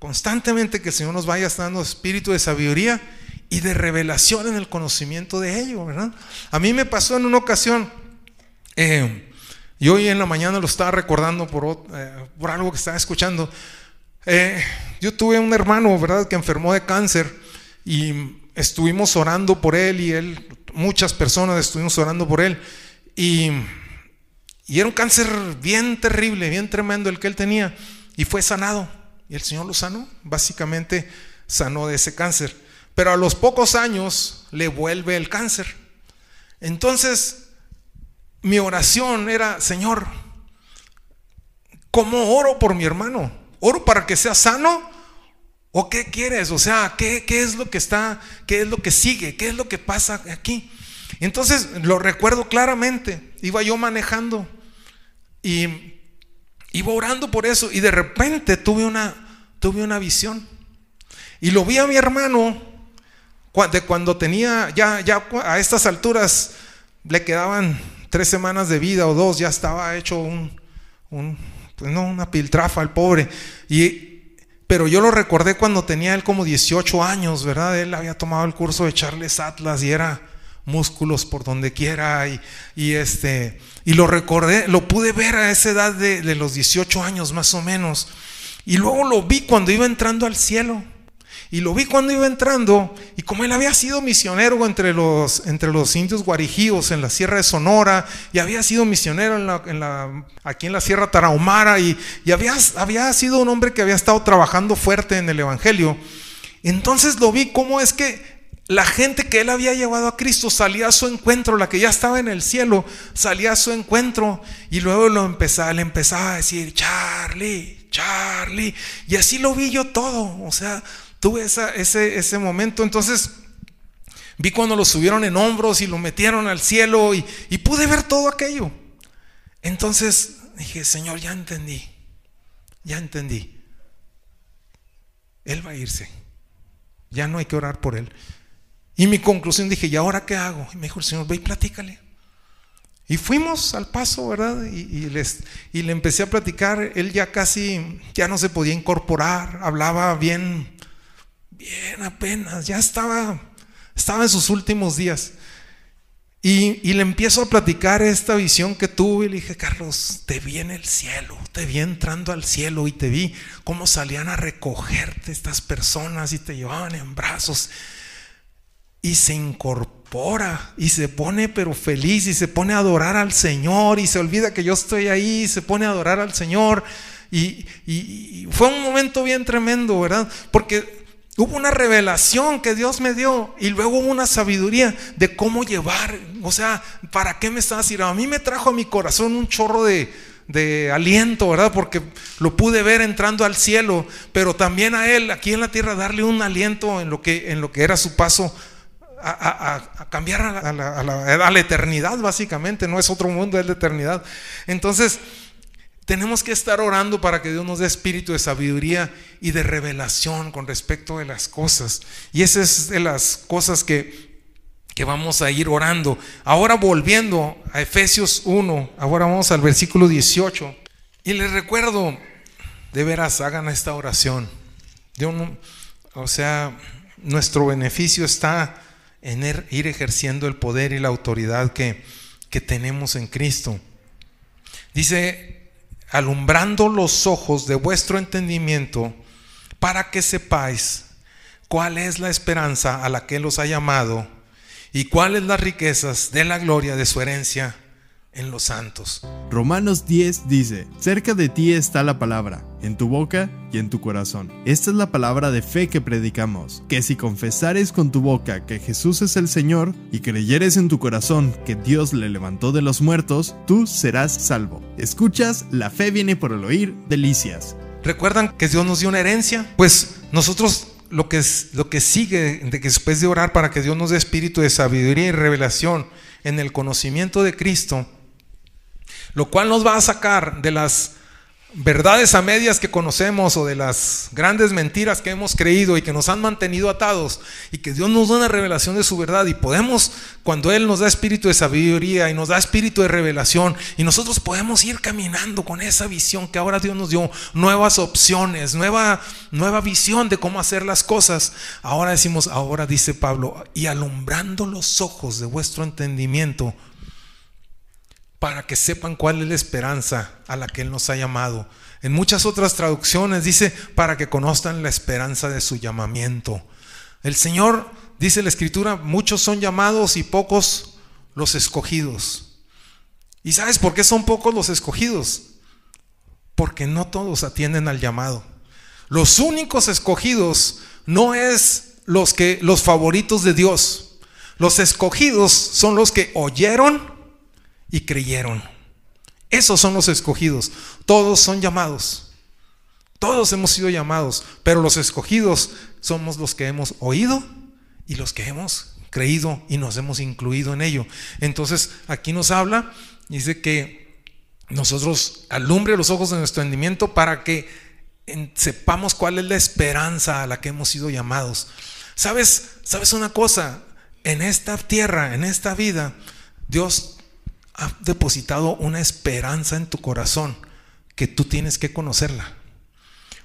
constantemente que el Señor nos vaya dando espíritu de sabiduría y de revelación en el conocimiento de ello, ¿verdad? A mí me pasó en una ocasión, eh, y hoy en la mañana lo estaba recordando por, eh, por algo que estaba escuchando. Eh, yo tuve un hermano, ¿verdad?, que enfermó de cáncer y estuvimos orando por él y él, muchas personas estuvimos orando por él. Y, y era un cáncer bien terrible, bien tremendo el que él tenía. Y fue sanado. Y el Señor lo sanó. Básicamente sanó de ese cáncer. Pero a los pocos años le vuelve el cáncer. Entonces, mi oración era, Señor, ¿cómo oro por mi hermano? ¿Oro para que sea sano? ¿O qué quieres? O sea, ¿qué, ¿qué, es lo que está, qué es lo que sigue? ¿Qué es lo que pasa aquí? Entonces, lo recuerdo claramente. Iba yo manejando y iba orando por eso y de repente tuve una, tuve una visión. Y lo vi a mi hermano de cuando tenía, ya, ya a estas alturas le quedaban tres semanas de vida o dos, ya estaba hecho un, pues no, una piltrafa el pobre. Y, pero yo lo recordé cuando tenía él como 18 años, ¿verdad? Él había tomado el curso de Charles Atlas y era músculos por donde quiera y, y este y lo recordé, lo pude ver a esa edad de, de los 18 años más o menos. Y luego lo vi cuando iba entrando al cielo. Y lo vi cuando iba entrando, y como él había sido misionero entre los, entre los indios guarijíos en la Sierra de Sonora, y había sido misionero aquí en la Sierra Tarahumara, y, y había, había sido un hombre que había estado trabajando fuerte en el Evangelio, entonces lo vi como es que la gente que él había llevado a Cristo salía a su encuentro, la que ya estaba en el cielo, salía a su encuentro, y luego lo empezaba, le empezaba a decir, Charlie, Charlie, y así lo vi yo todo, o sea, tuve ese, ese momento. Entonces vi cuando lo subieron en hombros y lo metieron al cielo y, y pude ver todo aquello. Entonces dije, Señor, ya entendí, ya entendí. Él va a irse. Ya no hay que orar por él. Y mi conclusión dije, ¿y ahora qué hago? Y me dijo el Señor, ve y platícale. Y fuimos al paso, ¿verdad? Y, y, les, y le empecé a platicar. Él ya casi, ya no se podía incorporar, hablaba bien bien apenas, ya estaba, estaba en sus últimos días. Y, le empiezo a platicar esta visión que tuve y le dije, Carlos, te vi en el cielo, te vi entrando al cielo y te vi cómo salían a recogerte estas personas y te llevaban en brazos. Y se incorpora y se pone pero feliz y se pone a adorar al Señor y se olvida que yo estoy ahí se pone a adorar al Señor. Y, y fue un momento bien tremendo, ¿verdad? Porque Hubo una revelación que Dios me dio y luego hubo una sabiduría de cómo llevar, o sea, ¿para qué me estaba sirviendo? A mí me trajo a mi corazón un chorro de, aliento, ¿verdad? Porque lo pude ver entrando al cielo, pero también a Él, aquí en la tierra, darle un aliento en lo que, en lo que era su paso a, cambiar a la, a la eternidad, básicamente, no es otro mundo, es la eternidad. Entonces, tenemos que estar orando para que Dios nos dé espíritu de sabiduría y de revelación con respecto de las cosas. Y esa es de las cosas que, que vamos a ir orando. Ahora volviendo a Efesios 1, ahora vamos al versículo 18. Y les recuerdo, de veras, hagan esta oración. o sea, nuestro beneficio está en er, ir ejerciendo el poder y la autoridad que, que tenemos en Cristo. Dice alumbrando los ojos de vuestro entendimiento, para que sepáis cuál es la esperanza a la que Él os ha llamado y cuáles las riquezas de la gloria de su herencia en los santos. Romanos 10 dice, cerca de ti está la palabra, en tu boca y en tu corazón. Esta es la palabra de fe que predicamos, que si confesares con tu boca que Jesús es el Señor y creyeres en tu corazón que Dios le levantó de los muertos, tú serás salvo. Escuchas, la fe viene por el oír, delicias. ¿Recuerdan que Dios nos dio una herencia? Pues nosotros lo que, es, lo que sigue de que después de orar para que Dios nos dé espíritu de sabiduría y revelación en el conocimiento de Cristo, lo cual nos va a sacar de las verdades a medias que conocemos o de las grandes mentiras que hemos creído y que nos han mantenido atados y que Dios nos da una revelación de su verdad y podemos, cuando Él nos da espíritu de sabiduría y nos da espíritu de revelación y nosotros podemos ir caminando con esa visión que ahora Dios nos dio, nuevas opciones, nueva, nueva visión de cómo hacer las cosas. Ahora decimos, ahora dice Pablo, y alumbrando los ojos de vuestro entendimiento para que sepan cuál es la esperanza a la que Él nos ha llamado. En muchas otras traducciones dice, para que conozcan la esperanza de su llamamiento. El Señor, dice la Escritura, muchos son llamados y pocos los escogidos. ¿Y sabes por qué son pocos los escogidos? Porque no todos atienden al llamado. Los únicos escogidos no es los que los favoritos de Dios. Los escogidos son los que oyeron y creyeron. Esos son los escogidos. Todos son llamados. Todos hemos sido llamados, pero los escogidos somos los que hemos oído y los que hemos creído y nos hemos incluido en ello. Entonces, aquí nos habla, dice que nosotros alumbre los ojos de nuestro entendimiento para que sepamos cuál es la esperanza a la que hemos sido llamados. ¿Sabes? ¿Sabes una cosa? En esta tierra, en esta vida, Dios ha depositado una esperanza en tu corazón que tú tienes que conocerla.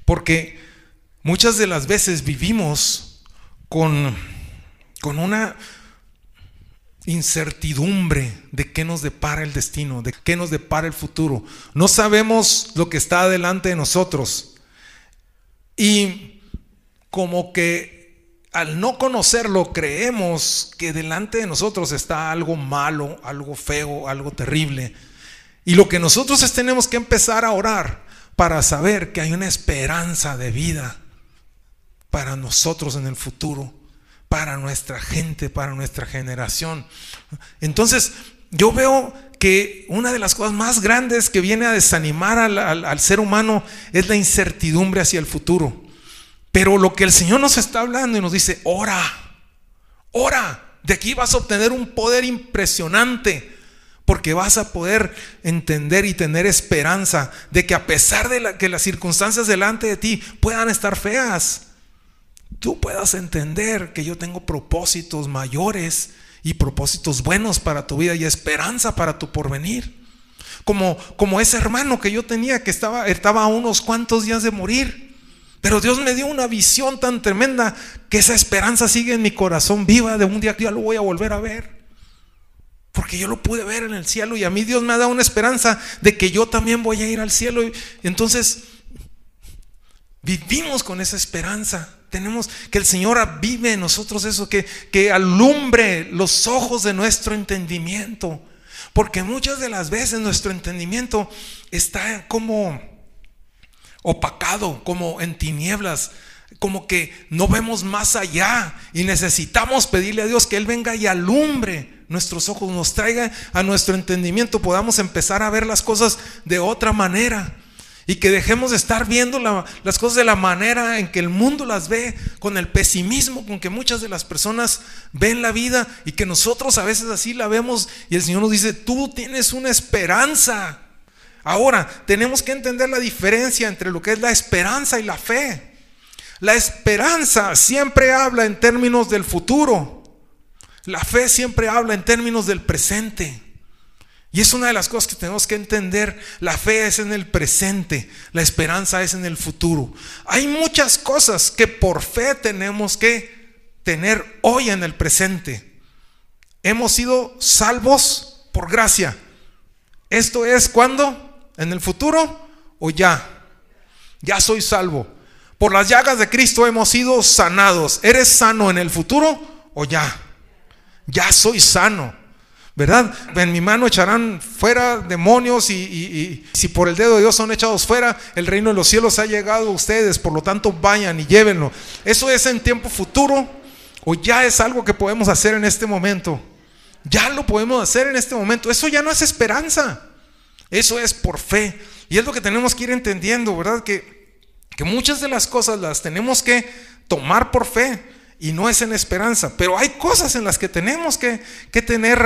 Porque muchas de las veces vivimos con, con una incertidumbre de qué nos depara el destino, de qué nos depara el futuro. No sabemos lo que está delante de nosotros. Y como que al no conocerlo, creemos que delante de nosotros está algo malo, algo feo, algo terrible. Y lo que nosotros es tenemos que empezar a orar para saber que hay una esperanza de vida para nosotros en el futuro, para nuestra gente, para nuestra generación. Entonces, yo veo que una de las cosas más grandes que viene a desanimar al, al ser humano es la incertidumbre hacia el futuro. Pero lo que el Señor nos está hablando y nos dice, ora, ora, de aquí vas a obtener un poder impresionante, porque vas a poder entender y tener esperanza de que a pesar de que las circunstancias delante de ti puedan estar feas, tú puedas entender que yo tengo propósitos mayores y propósitos buenos para tu vida y esperanza para tu porvenir. Como, como ese hermano que yo tenía que estaba, estaba a unos cuantos días de morir. Pero Dios me dio una visión tan tremenda que esa esperanza sigue en mi corazón viva de un día que ya lo voy a volver a ver. Porque yo lo pude ver en el cielo y a mí Dios me ha dado una esperanza de que yo también voy a ir al cielo. Entonces vivimos con esa esperanza. Tenemos que el Señor vive en nosotros eso, que, que alumbre los ojos de nuestro entendimiento. Porque muchas de las veces nuestro entendimiento está como opacado, como en tinieblas, como que no vemos más allá y necesitamos pedirle a Dios que Él venga y alumbre nuestros ojos, nos traiga a nuestro entendimiento, podamos empezar a ver las cosas de otra manera. Y que dejemos de estar viendo las cosas de la manera en que el mundo las ve, con el pesimismo con que muchas de las personas ven la vida y que nosotros a veces así la vemos y el Señor nos dice, tú tienes una esperanza. Ahora, tenemos que entender la diferencia entre lo que es la esperanza y la fe. La esperanza siempre habla en términos del futuro. La fe siempre habla en términos del presente. Y es una de las cosas que tenemos que entender. La fe es en el presente, la esperanza es en el futuro. Hay muchas cosas que por fe tenemos que tener hoy en el presente. Hemos sido salvos por gracia. Esto es cuando en el futuro o ya. Ya soy salvo. Por las llagas de Cristo hemos sido sanados. ¿Eres sano en el futuro o ya? Ya soy sano. ¿verdad? En mi mano echarán fuera demonios y, si por el dedo de Dios son echados fuera, el reino de los cielos ha llegado a ustedes, por lo tanto vayan y llévenlo. ¿Eso es en tiempo futuro o ya es algo que podemos hacer en este momento? Ya lo podemos hacer en este momento. Eso ya no es esperanza, eso es por fe. Y es lo que tenemos que ir entendiendo, ¿verdad? Que, que muchas de las cosas las tenemos que tomar por fe y no es en esperanza. Pero hay cosas en las que tenemos que, que tener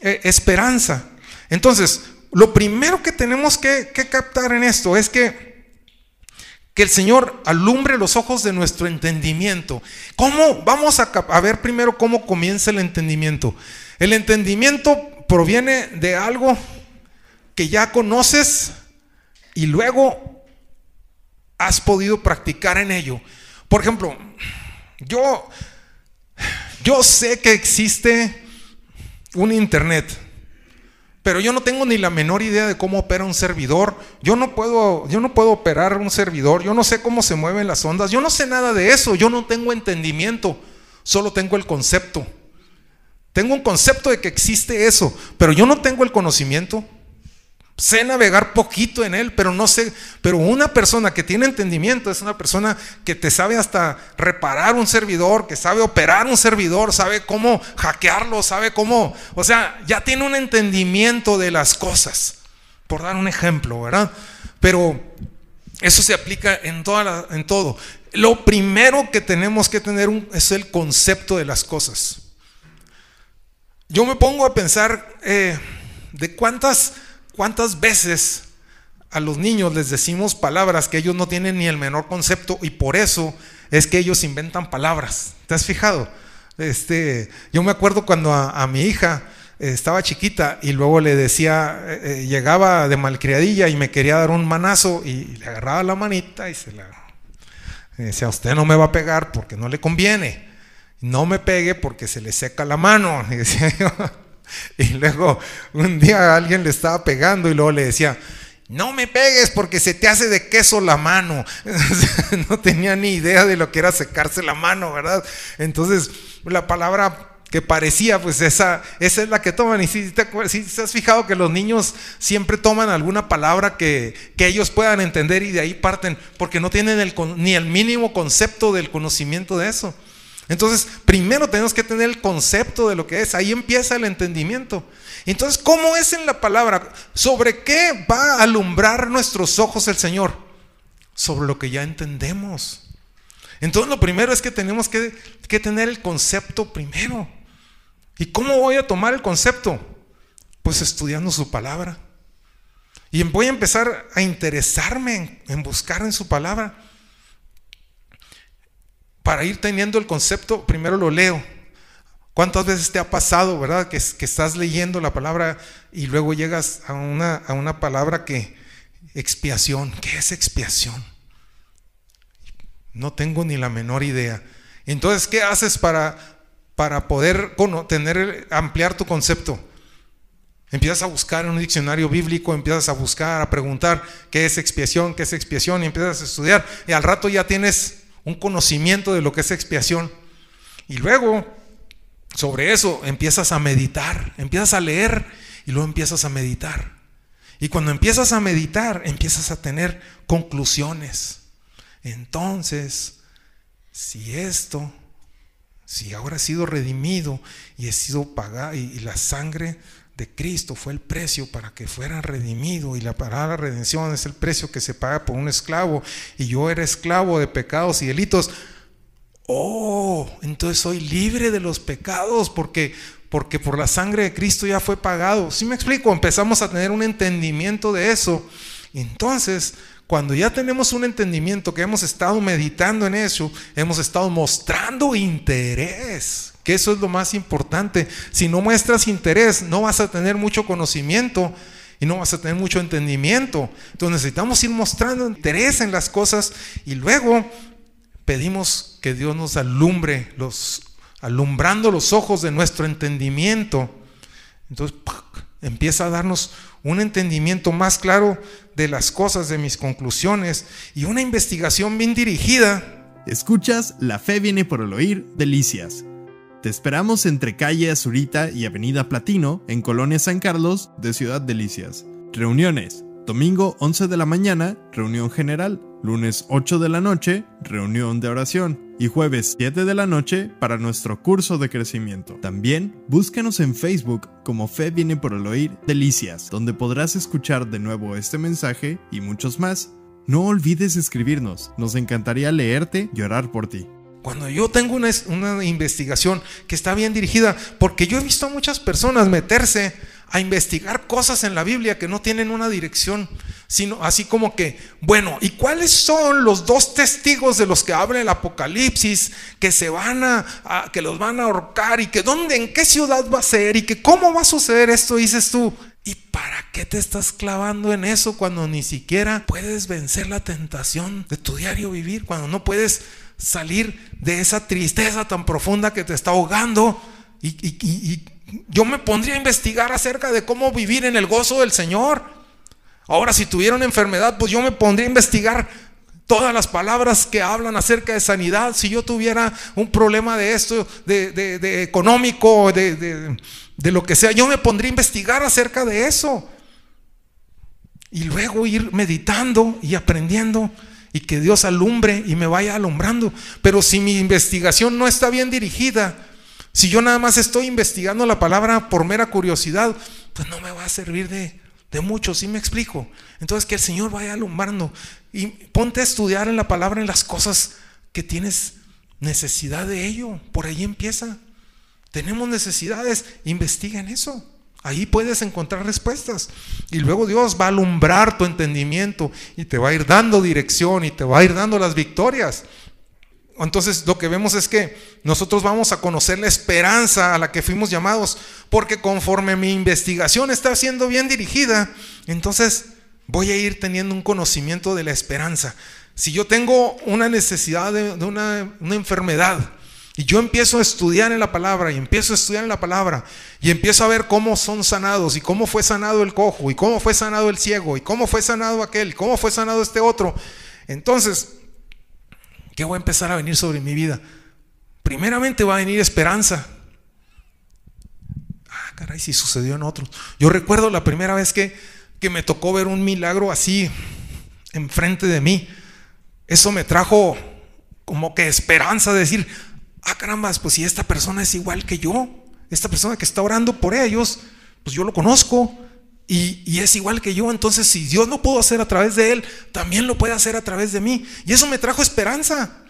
eh, esperanza. Entonces, lo primero que tenemos que, captar en esto es que, que el Señor alumbre los ojos de nuestro entendimiento. ¿Cómo? Vamos a, a ver primero cómo comienza el entendimiento. El entendimiento proviene de algo que ya conoces y luego has podido practicar en ello. Por ejemplo, yo, yo sé que existe un internet. Pero yo no tengo ni la menor idea de cómo opera un servidor. Yo no puedo, yo no puedo operar un servidor. Yo no sé cómo se mueven las ondas. Yo no sé nada de eso. Yo no tengo entendimiento. Solo tengo el concepto. Tengo un concepto de que existe eso, pero yo no tengo el conocimiento. Sé navegar poquito en él, pero no sé, pero una persona que tiene entendimiento es una persona que te sabe hasta reparar un servidor, que sabe operar un servidor, sabe cómo hackearlo, sabe cómo, o sea, ya tiene un entendimiento de las cosas, por dar un ejemplo, ¿verdad? Pero eso se aplica en, toda en todo. Lo primero que tenemos que tener es el concepto de las cosas. Yo me pongo a pensar eh, de cuántas ¿Cuántas veces a los niños les decimos palabras que ellos no tienen ni el menor concepto y por eso es que ellos inventan palabras? ¿Te has fijado? Este, yo me acuerdo cuando a, mi hija eh, estaba chiquita y luego le decía, eh, eh, llegaba de malcriadilla y me quería dar un manazo y le agarraba la manita y se la decía, usted no me va a pegar porque no le conviene. No me pegue porque se le seca la mano. <laughs> Y decía <laughs> Y luego un día alguien le estaba pegando y luego le decía, no me pegues porque se te hace de queso la mano. <laughs> no tenía ni idea de lo que era secarse la mano, ¿verdad? Entonces, la palabra que parecía, pues esa, esa es la que toman. Y si te, has fijado que los niños siempre toman alguna palabra que, que ellos puedan entender y de ahí parten, porque no tienen ni el mínimo concepto del conocimiento de eso. Entonces, primero tenemos que tener el concepto de lo que es. Ahí empieza el entendimiento. Entonces, ¿cómo es en la palabra? ¿Sobre qué va a alumbrar nuestros ojos el Señor? Sobre lo que ya entendemos. Entonces, lo primero es que tenemos que, que tener el concepto primero. ¿Y cómo voy a tomar el concepto? Pues estudiando su palabra. Y voy a empezar a interesarme en buscar en su palabra para ir teniendo el concepto, primero lo leo. ¿Cuántas veces te ha pasado, verdad? Que, que estás leyendo la palabra y luego llegas a una, a una palabra que, expiación. ¿Qué es expiación? No tengo ni la menor idea. Entonces, ¿qué haces para, para poder tener, ampliar tu concepto? Empiezas a buscar en un diccionario bíblico, empiezas a buscar, a preguntar qué es expiación, qué es expiación, y empiezas a estudiar, y al rato ya tienes un conocimiento de lo que es expiación. Y luego, sobre eso, empiezas a meditar, empiezas a leer y luego empiezas a meditar. Y cuando empiezas a meditar, empiezas a tener conclusiones. Entonces, si esto, si ahora he sido redimido y he sido pagado y la sangre de Cristo fue el precio para que fuera redimido y la palabra redención es el precio que se paga por un esclavo y yo era esclavo de pecados y delitos. Oh, entonces soy libre de los pecados porque porque por la sangre de Cristo ya fue pagado. Si me explico? Empezamos a tener un entendimiento de eso. Entonces, cuando ya tenemos un entendimiento que hemos estado meditando en eso, hemos estado mostrando interés que eso es lo más importante. Si no muestras interés, no vas a tener mucho conocimiento y no vas a tener mucho entendimiento. Entonces necesitamos ir mostrando interés en las cosas y luego pedimos que Dios nos alumbre, alumbrando los ojos de nuestro entendimiento. Entonces empieza a darnos un entendimiento más claro de las cosas, de mis conclusiones y una investigación bien dirigida. Escuchas La fe viene por el oír, delicias Te esperamos entre calle Azurita y Avenida Platino, en Colonia San Carlos, de Ciudad Delicias. Reuniones. Domingo 11 de la mañana, reunión general. Lunes 8 de la noche, reunión de oración. Y jueves 7 de la noche para nuestro curso de crecimiento. También búscanos en Facebook como Fe viene por el oír Delicias, donde podrás escuchar de nuevo este mensaje y muchos más. No olvides escribirnos, nos encantaría leerte y orar por ti. Cuando yo tengo una, una, investigación que está bien dirigida, porque yo he visto a muchas personas meterse a investigar cosas en la Biblia que no tienen una dirección, sino así como que, bueno, ¿y cuáles son los dos testigos de los que habla el Apocalipsis que se van a, que los van a ahorcar y que dónde, en qué ciudad va a ser y que cómo va a suceder esto? Dices tú, ¿y para qué te estás clavando en eso cuando ni siquiera puedes vencer la tentación de tu diario vivir, cuando no puedes salir de esa tristeza tan profunda que te está ahogando. Y, y, y, yo me pondría a investigar acerca de cómo vivir en el gozo del Señor. Ahora, si tuviera una enfermedad, pues yo me pondría a investigar todas las palabras que hablan acerca de sanidad. Si yo tuviera un problema de esto, de, de, económico, de, de lo que sea, yo me pondría a investigar acerca de eso. Y luego ir meditando y aprendiendo y que Dios alumbre y me vaya alumbrando. Pero si mi investigación no está bien dirigida, si yo nada más estoy investigando la palabra por mera curiosidad, pues no me va a servir de, de mucho, ¿sí me explico? Entonces que el Señor vaya alumbrando y ponte a estudiar en la palabra en las cosas que tienes necesidad de ello. Por ahí empieza. Tenemos necesidades, investiga en eso. Ahí puedes encontrar respuestas. Y luego Dios va a alumbrar tu entendimiento y te va a ir dando dirección y te va a ir dando las victorias. Entonces lo que vemos es que nosotros vamos a conocer la esperanza a la que fuimos llamados, porque conforme mi investigación está siendo bien dirigida, entonces voy a ir teniendo un conocimiento de la esperanza. Si yo tengo una necesidad de, una, una enfermedad, y yo empiezo a estudiar en la palabra y empiezo a estudiar en la palabra y empiezo a ver cómo son sanados y cómo fue sanado el cojo y cómo fue sanado el ciego y cómo fue sanado aquel y cómo fue sanado este otro. Entonces, ¿qué va a empezar a venir sobre mi vida? Primeramente va a venir esperanza. Ah, caray, si sucedió en otros. Yo recuerdo la primera vez que, que me tocó ver un milagro así enfrente de mí. Eso me trajo como que esperanza de decir, ah, caramba, pues si esta persona es igual que yo, esta persona que está orando por ellos, pues yo lo conozco y, es igual que yo, entonces si Dios no pudo hacer a través de él, también lo puede hacer a través de mí. Y eso me trajo esperanza.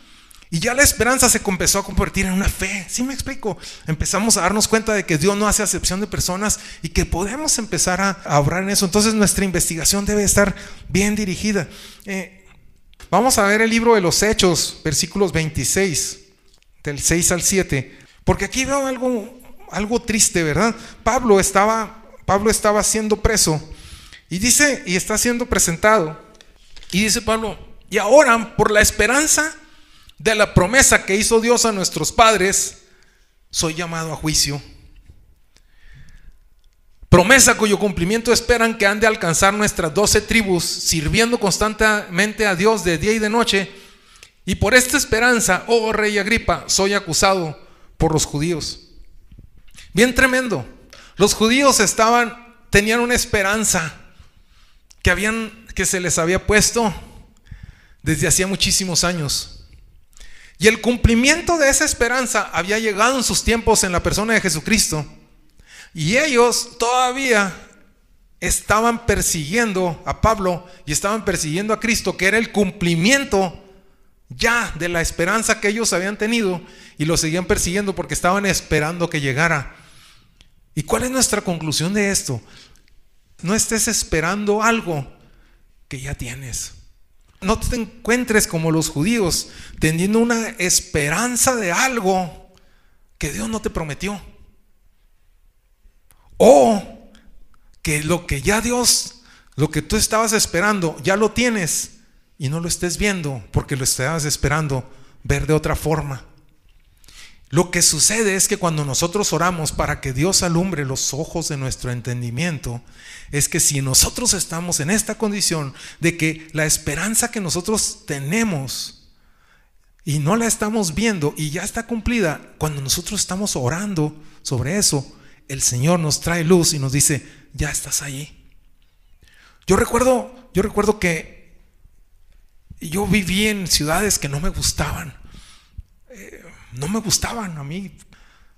Y ya la esperanza se empezó a convertir en una fe. ¿Sí me explico? Empezamos a darnos cuenta de que Dios no hace acepción de personas y que podemos empezar a, a obrar en eso. Entonces nuestra investigación debe estar bien dirigida. Eh, vamos a ver el libro de los Hechos, versículos 26 del 6 al 7, porque aquí veo algo, algo triste, ¿verdad? Pablo estaba, Pablo estaba siendo preso y dice, y está siendo presentado, y dice Pablo, y ahora por la esperanza de la promesa que hizo Dios a nuestros padres, soy llamado a juicio. Promesa cuyo cumplimiento esperan que han de alcanzar nuestras doce tribus, sirviendo constantemente a Dios de día y de noche y por esta esperanza, oh rey Agripa, soy acusado por los judíos. Bien tremendo. Los judíos estaban, tenían una esperanza que, habían, que se les había puesto desde hacía muchísimos años. Y el cumplimiento de esa esperanza había llegado en sus tiempos en la persona de Jesucristo. Y ellos todavía estaban persiguiendo a Pablo y estaban persiguiendo a Cristo, que era el cumplimiento ya de la esperanza que ellos habían tenido y lo seguían persiguiendo porque estaban esperando que llegara. ¿Y cuál es nuestra conclusión de esto? No estés esperando algo que ya tienes. No te encuentres como los judíos teniendo una esperanza de algo que Dios no te prometió. O que lo que ya Dios, lo que tú estabas esperando, ya lo tienes y no lo estés viendo porque lo estabas esperando ver de otra forma. Lo que sucede es que cuando nosotros oramos para que Dios alumbre los ojos de nuestro entendimiento, es que si nosotros estamos en esta condición de que la esperanza que nosotros tenemos y no la estamos viendo y ya está cumplida, cuando nosotros estamos orando sobre eso, el Señor nos trae luz y nos dice, ya estás ahí. Yo recuerdo, yo recuerdo que yo viví en ciudades que no me gustaban. Eh, no me gustaban a mí.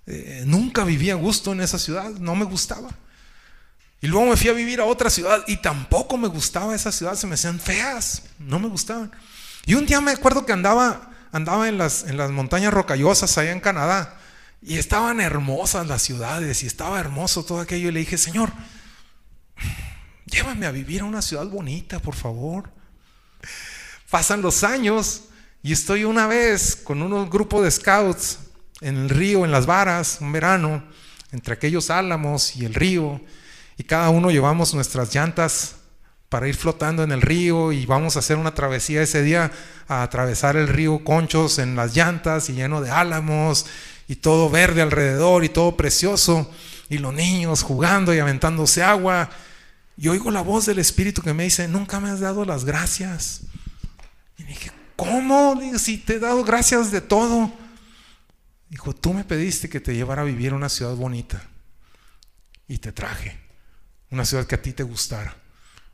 Eh, nunca viví a gusto en esa ciudad, no me gustaba. Y luego me fui a vivir a otra ciudad y tampoco me gustaba esa ciudad, se me hacían feas, no me gustaban. Y un día me acuerdo que andaba, andaba en, las, en las montañas rocallosas allá en Canadá y estaban hermosas las ciudades y estaba hermoso todo aquello. Y le dije, Señor, llévame a vivir a una ciudad bonita, por favor. Pasan los años y estoy una vez con un grupo de scouts en el río, en las varas, un verano, entre aquellos álamos y el río y cada uno llevamos nuestras llantas para ir flotando en el río y vamos a hacer una travesía ese día a atravesar el río Conchos en las llantas y lleno de álamos y todo verde alrededor y todo precioso y los niños jugando y aventándose agua y oigo la voz del Espíritu que me dice, nunca me has dado las gracias. Dije, ¿cómo? Si te he dado gracias de todo. Dijo, tú me pediste que te llevara a vivir a una ciudad bonita y te traje una ciudad que a ti te gustara.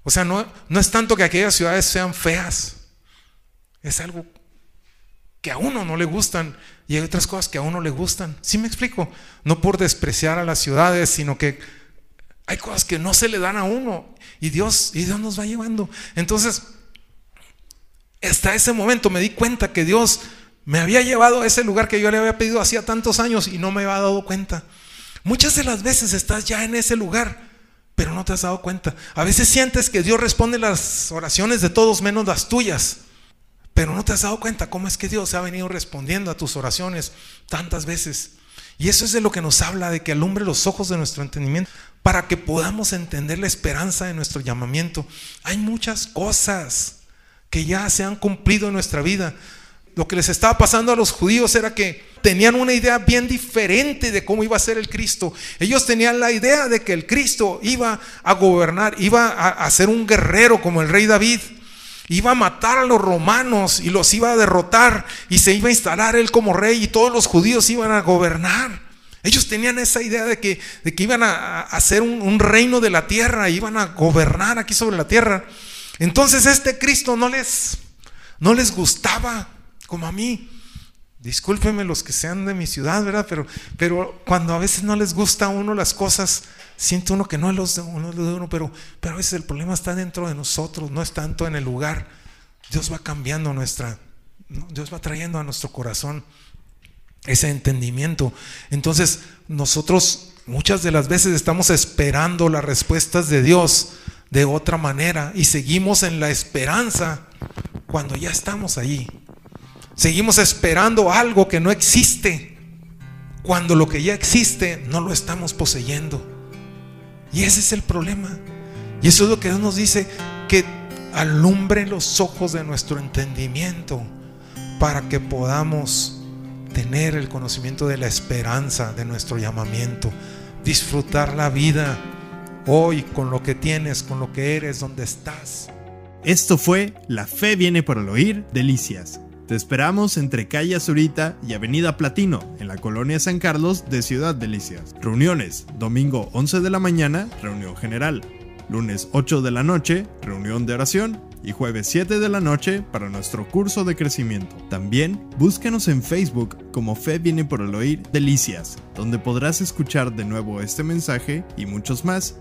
O sea, no, no es tanto que aquellas ciudades sean feas, es algo que a uno no le gustan y hay otras cosas que a uno le gustan. ¿Sí me explico? No por despreciar a las ciudades, sino que hay cosas que no se le dan a uno y Dios, y Dios nos va llevando. Entonces, hasta ese momento me di cuenta que Dios me había llevado a ese lugar que yo le había pedido hacía tantos años y no me había dado cuenta. Muchas de las veces estás ya en ese lugar pero no te has dado cuenta. A veces sientes que Dios responde las oraciones de todos menos las tuyas, pero no te has dado cuenta cómo es que Dios ha venido respondiendo a tus oraciones tantas veces. Y eso es de lo que nos habla, de que alumbre los ojos de nuestro entendimiento para que podamos entender la esperanza de nuestro llamamiento. Hay muchas cosas que ya se han cumplido en nuestra vida. Lo que les estaba pasando a los judíos era que tenían una idea bien diferente de cómo iba a ser el Cristo. Ellos tenían la idea de que el Cristo iba a gobernar, iba a, ser un guerrero como el rey David. Iba a matar a los romanos y los iba a derrotar y se iba a instalar él como rey y todos los judíos iban a gobernar. Ellos tenían esa idea de que, de que iban a, hacer un, un, reino de la tierra, iban a gobernar aquí sobre la tierra. Entonces este Cristo no les, no les gustaba como a mí. Discúlpenme los que sean de mi ciudad, ¿verdad? Pero, pero cuando a veces no les gusta a uno las cosas, siente uno que no es de uno, de uno pero, pero a veces el problema está dentro de nosotros, no es tanto en el lugar. Dios va cambiando nuestra, Dios va trayendo a nuestro corazón ese entendimiento. Entonces, nosotros muchas de las veces estamos esperando las respuestas de Dios de otra manera y seguimos en la esperanza cuando ya estamos allí. Seguimos esperando algo que no existe, cuando lo que ya existe no lo estamos poseyendo. Y ese es el problema. Y eso es lo que Dios nos dice, que alumbre los ojos de nuestro entendimiento para que podamos tener el conocimiento de la esperanza de nuestro llamamiento, disfrutar la vida hoy con lo que tienes, con lo que eres, donde estás. Esto fue La fe viene por el oír, delicias. Te esperamos entre calle Azurita y Avenida Platino, en la colonia San Carlos de Ciudad Delicias. Reuniones, domingo 11 de la mañana, reunión general. Lunes 8 de la noche, reunión de oración. Y jueves 7 de la noche para nuestro curso de crecimiento. También búscanos en Facebook como Fe viene por el oír Delicias, donde podrás escuchar de nuevo este mensaje y muchos más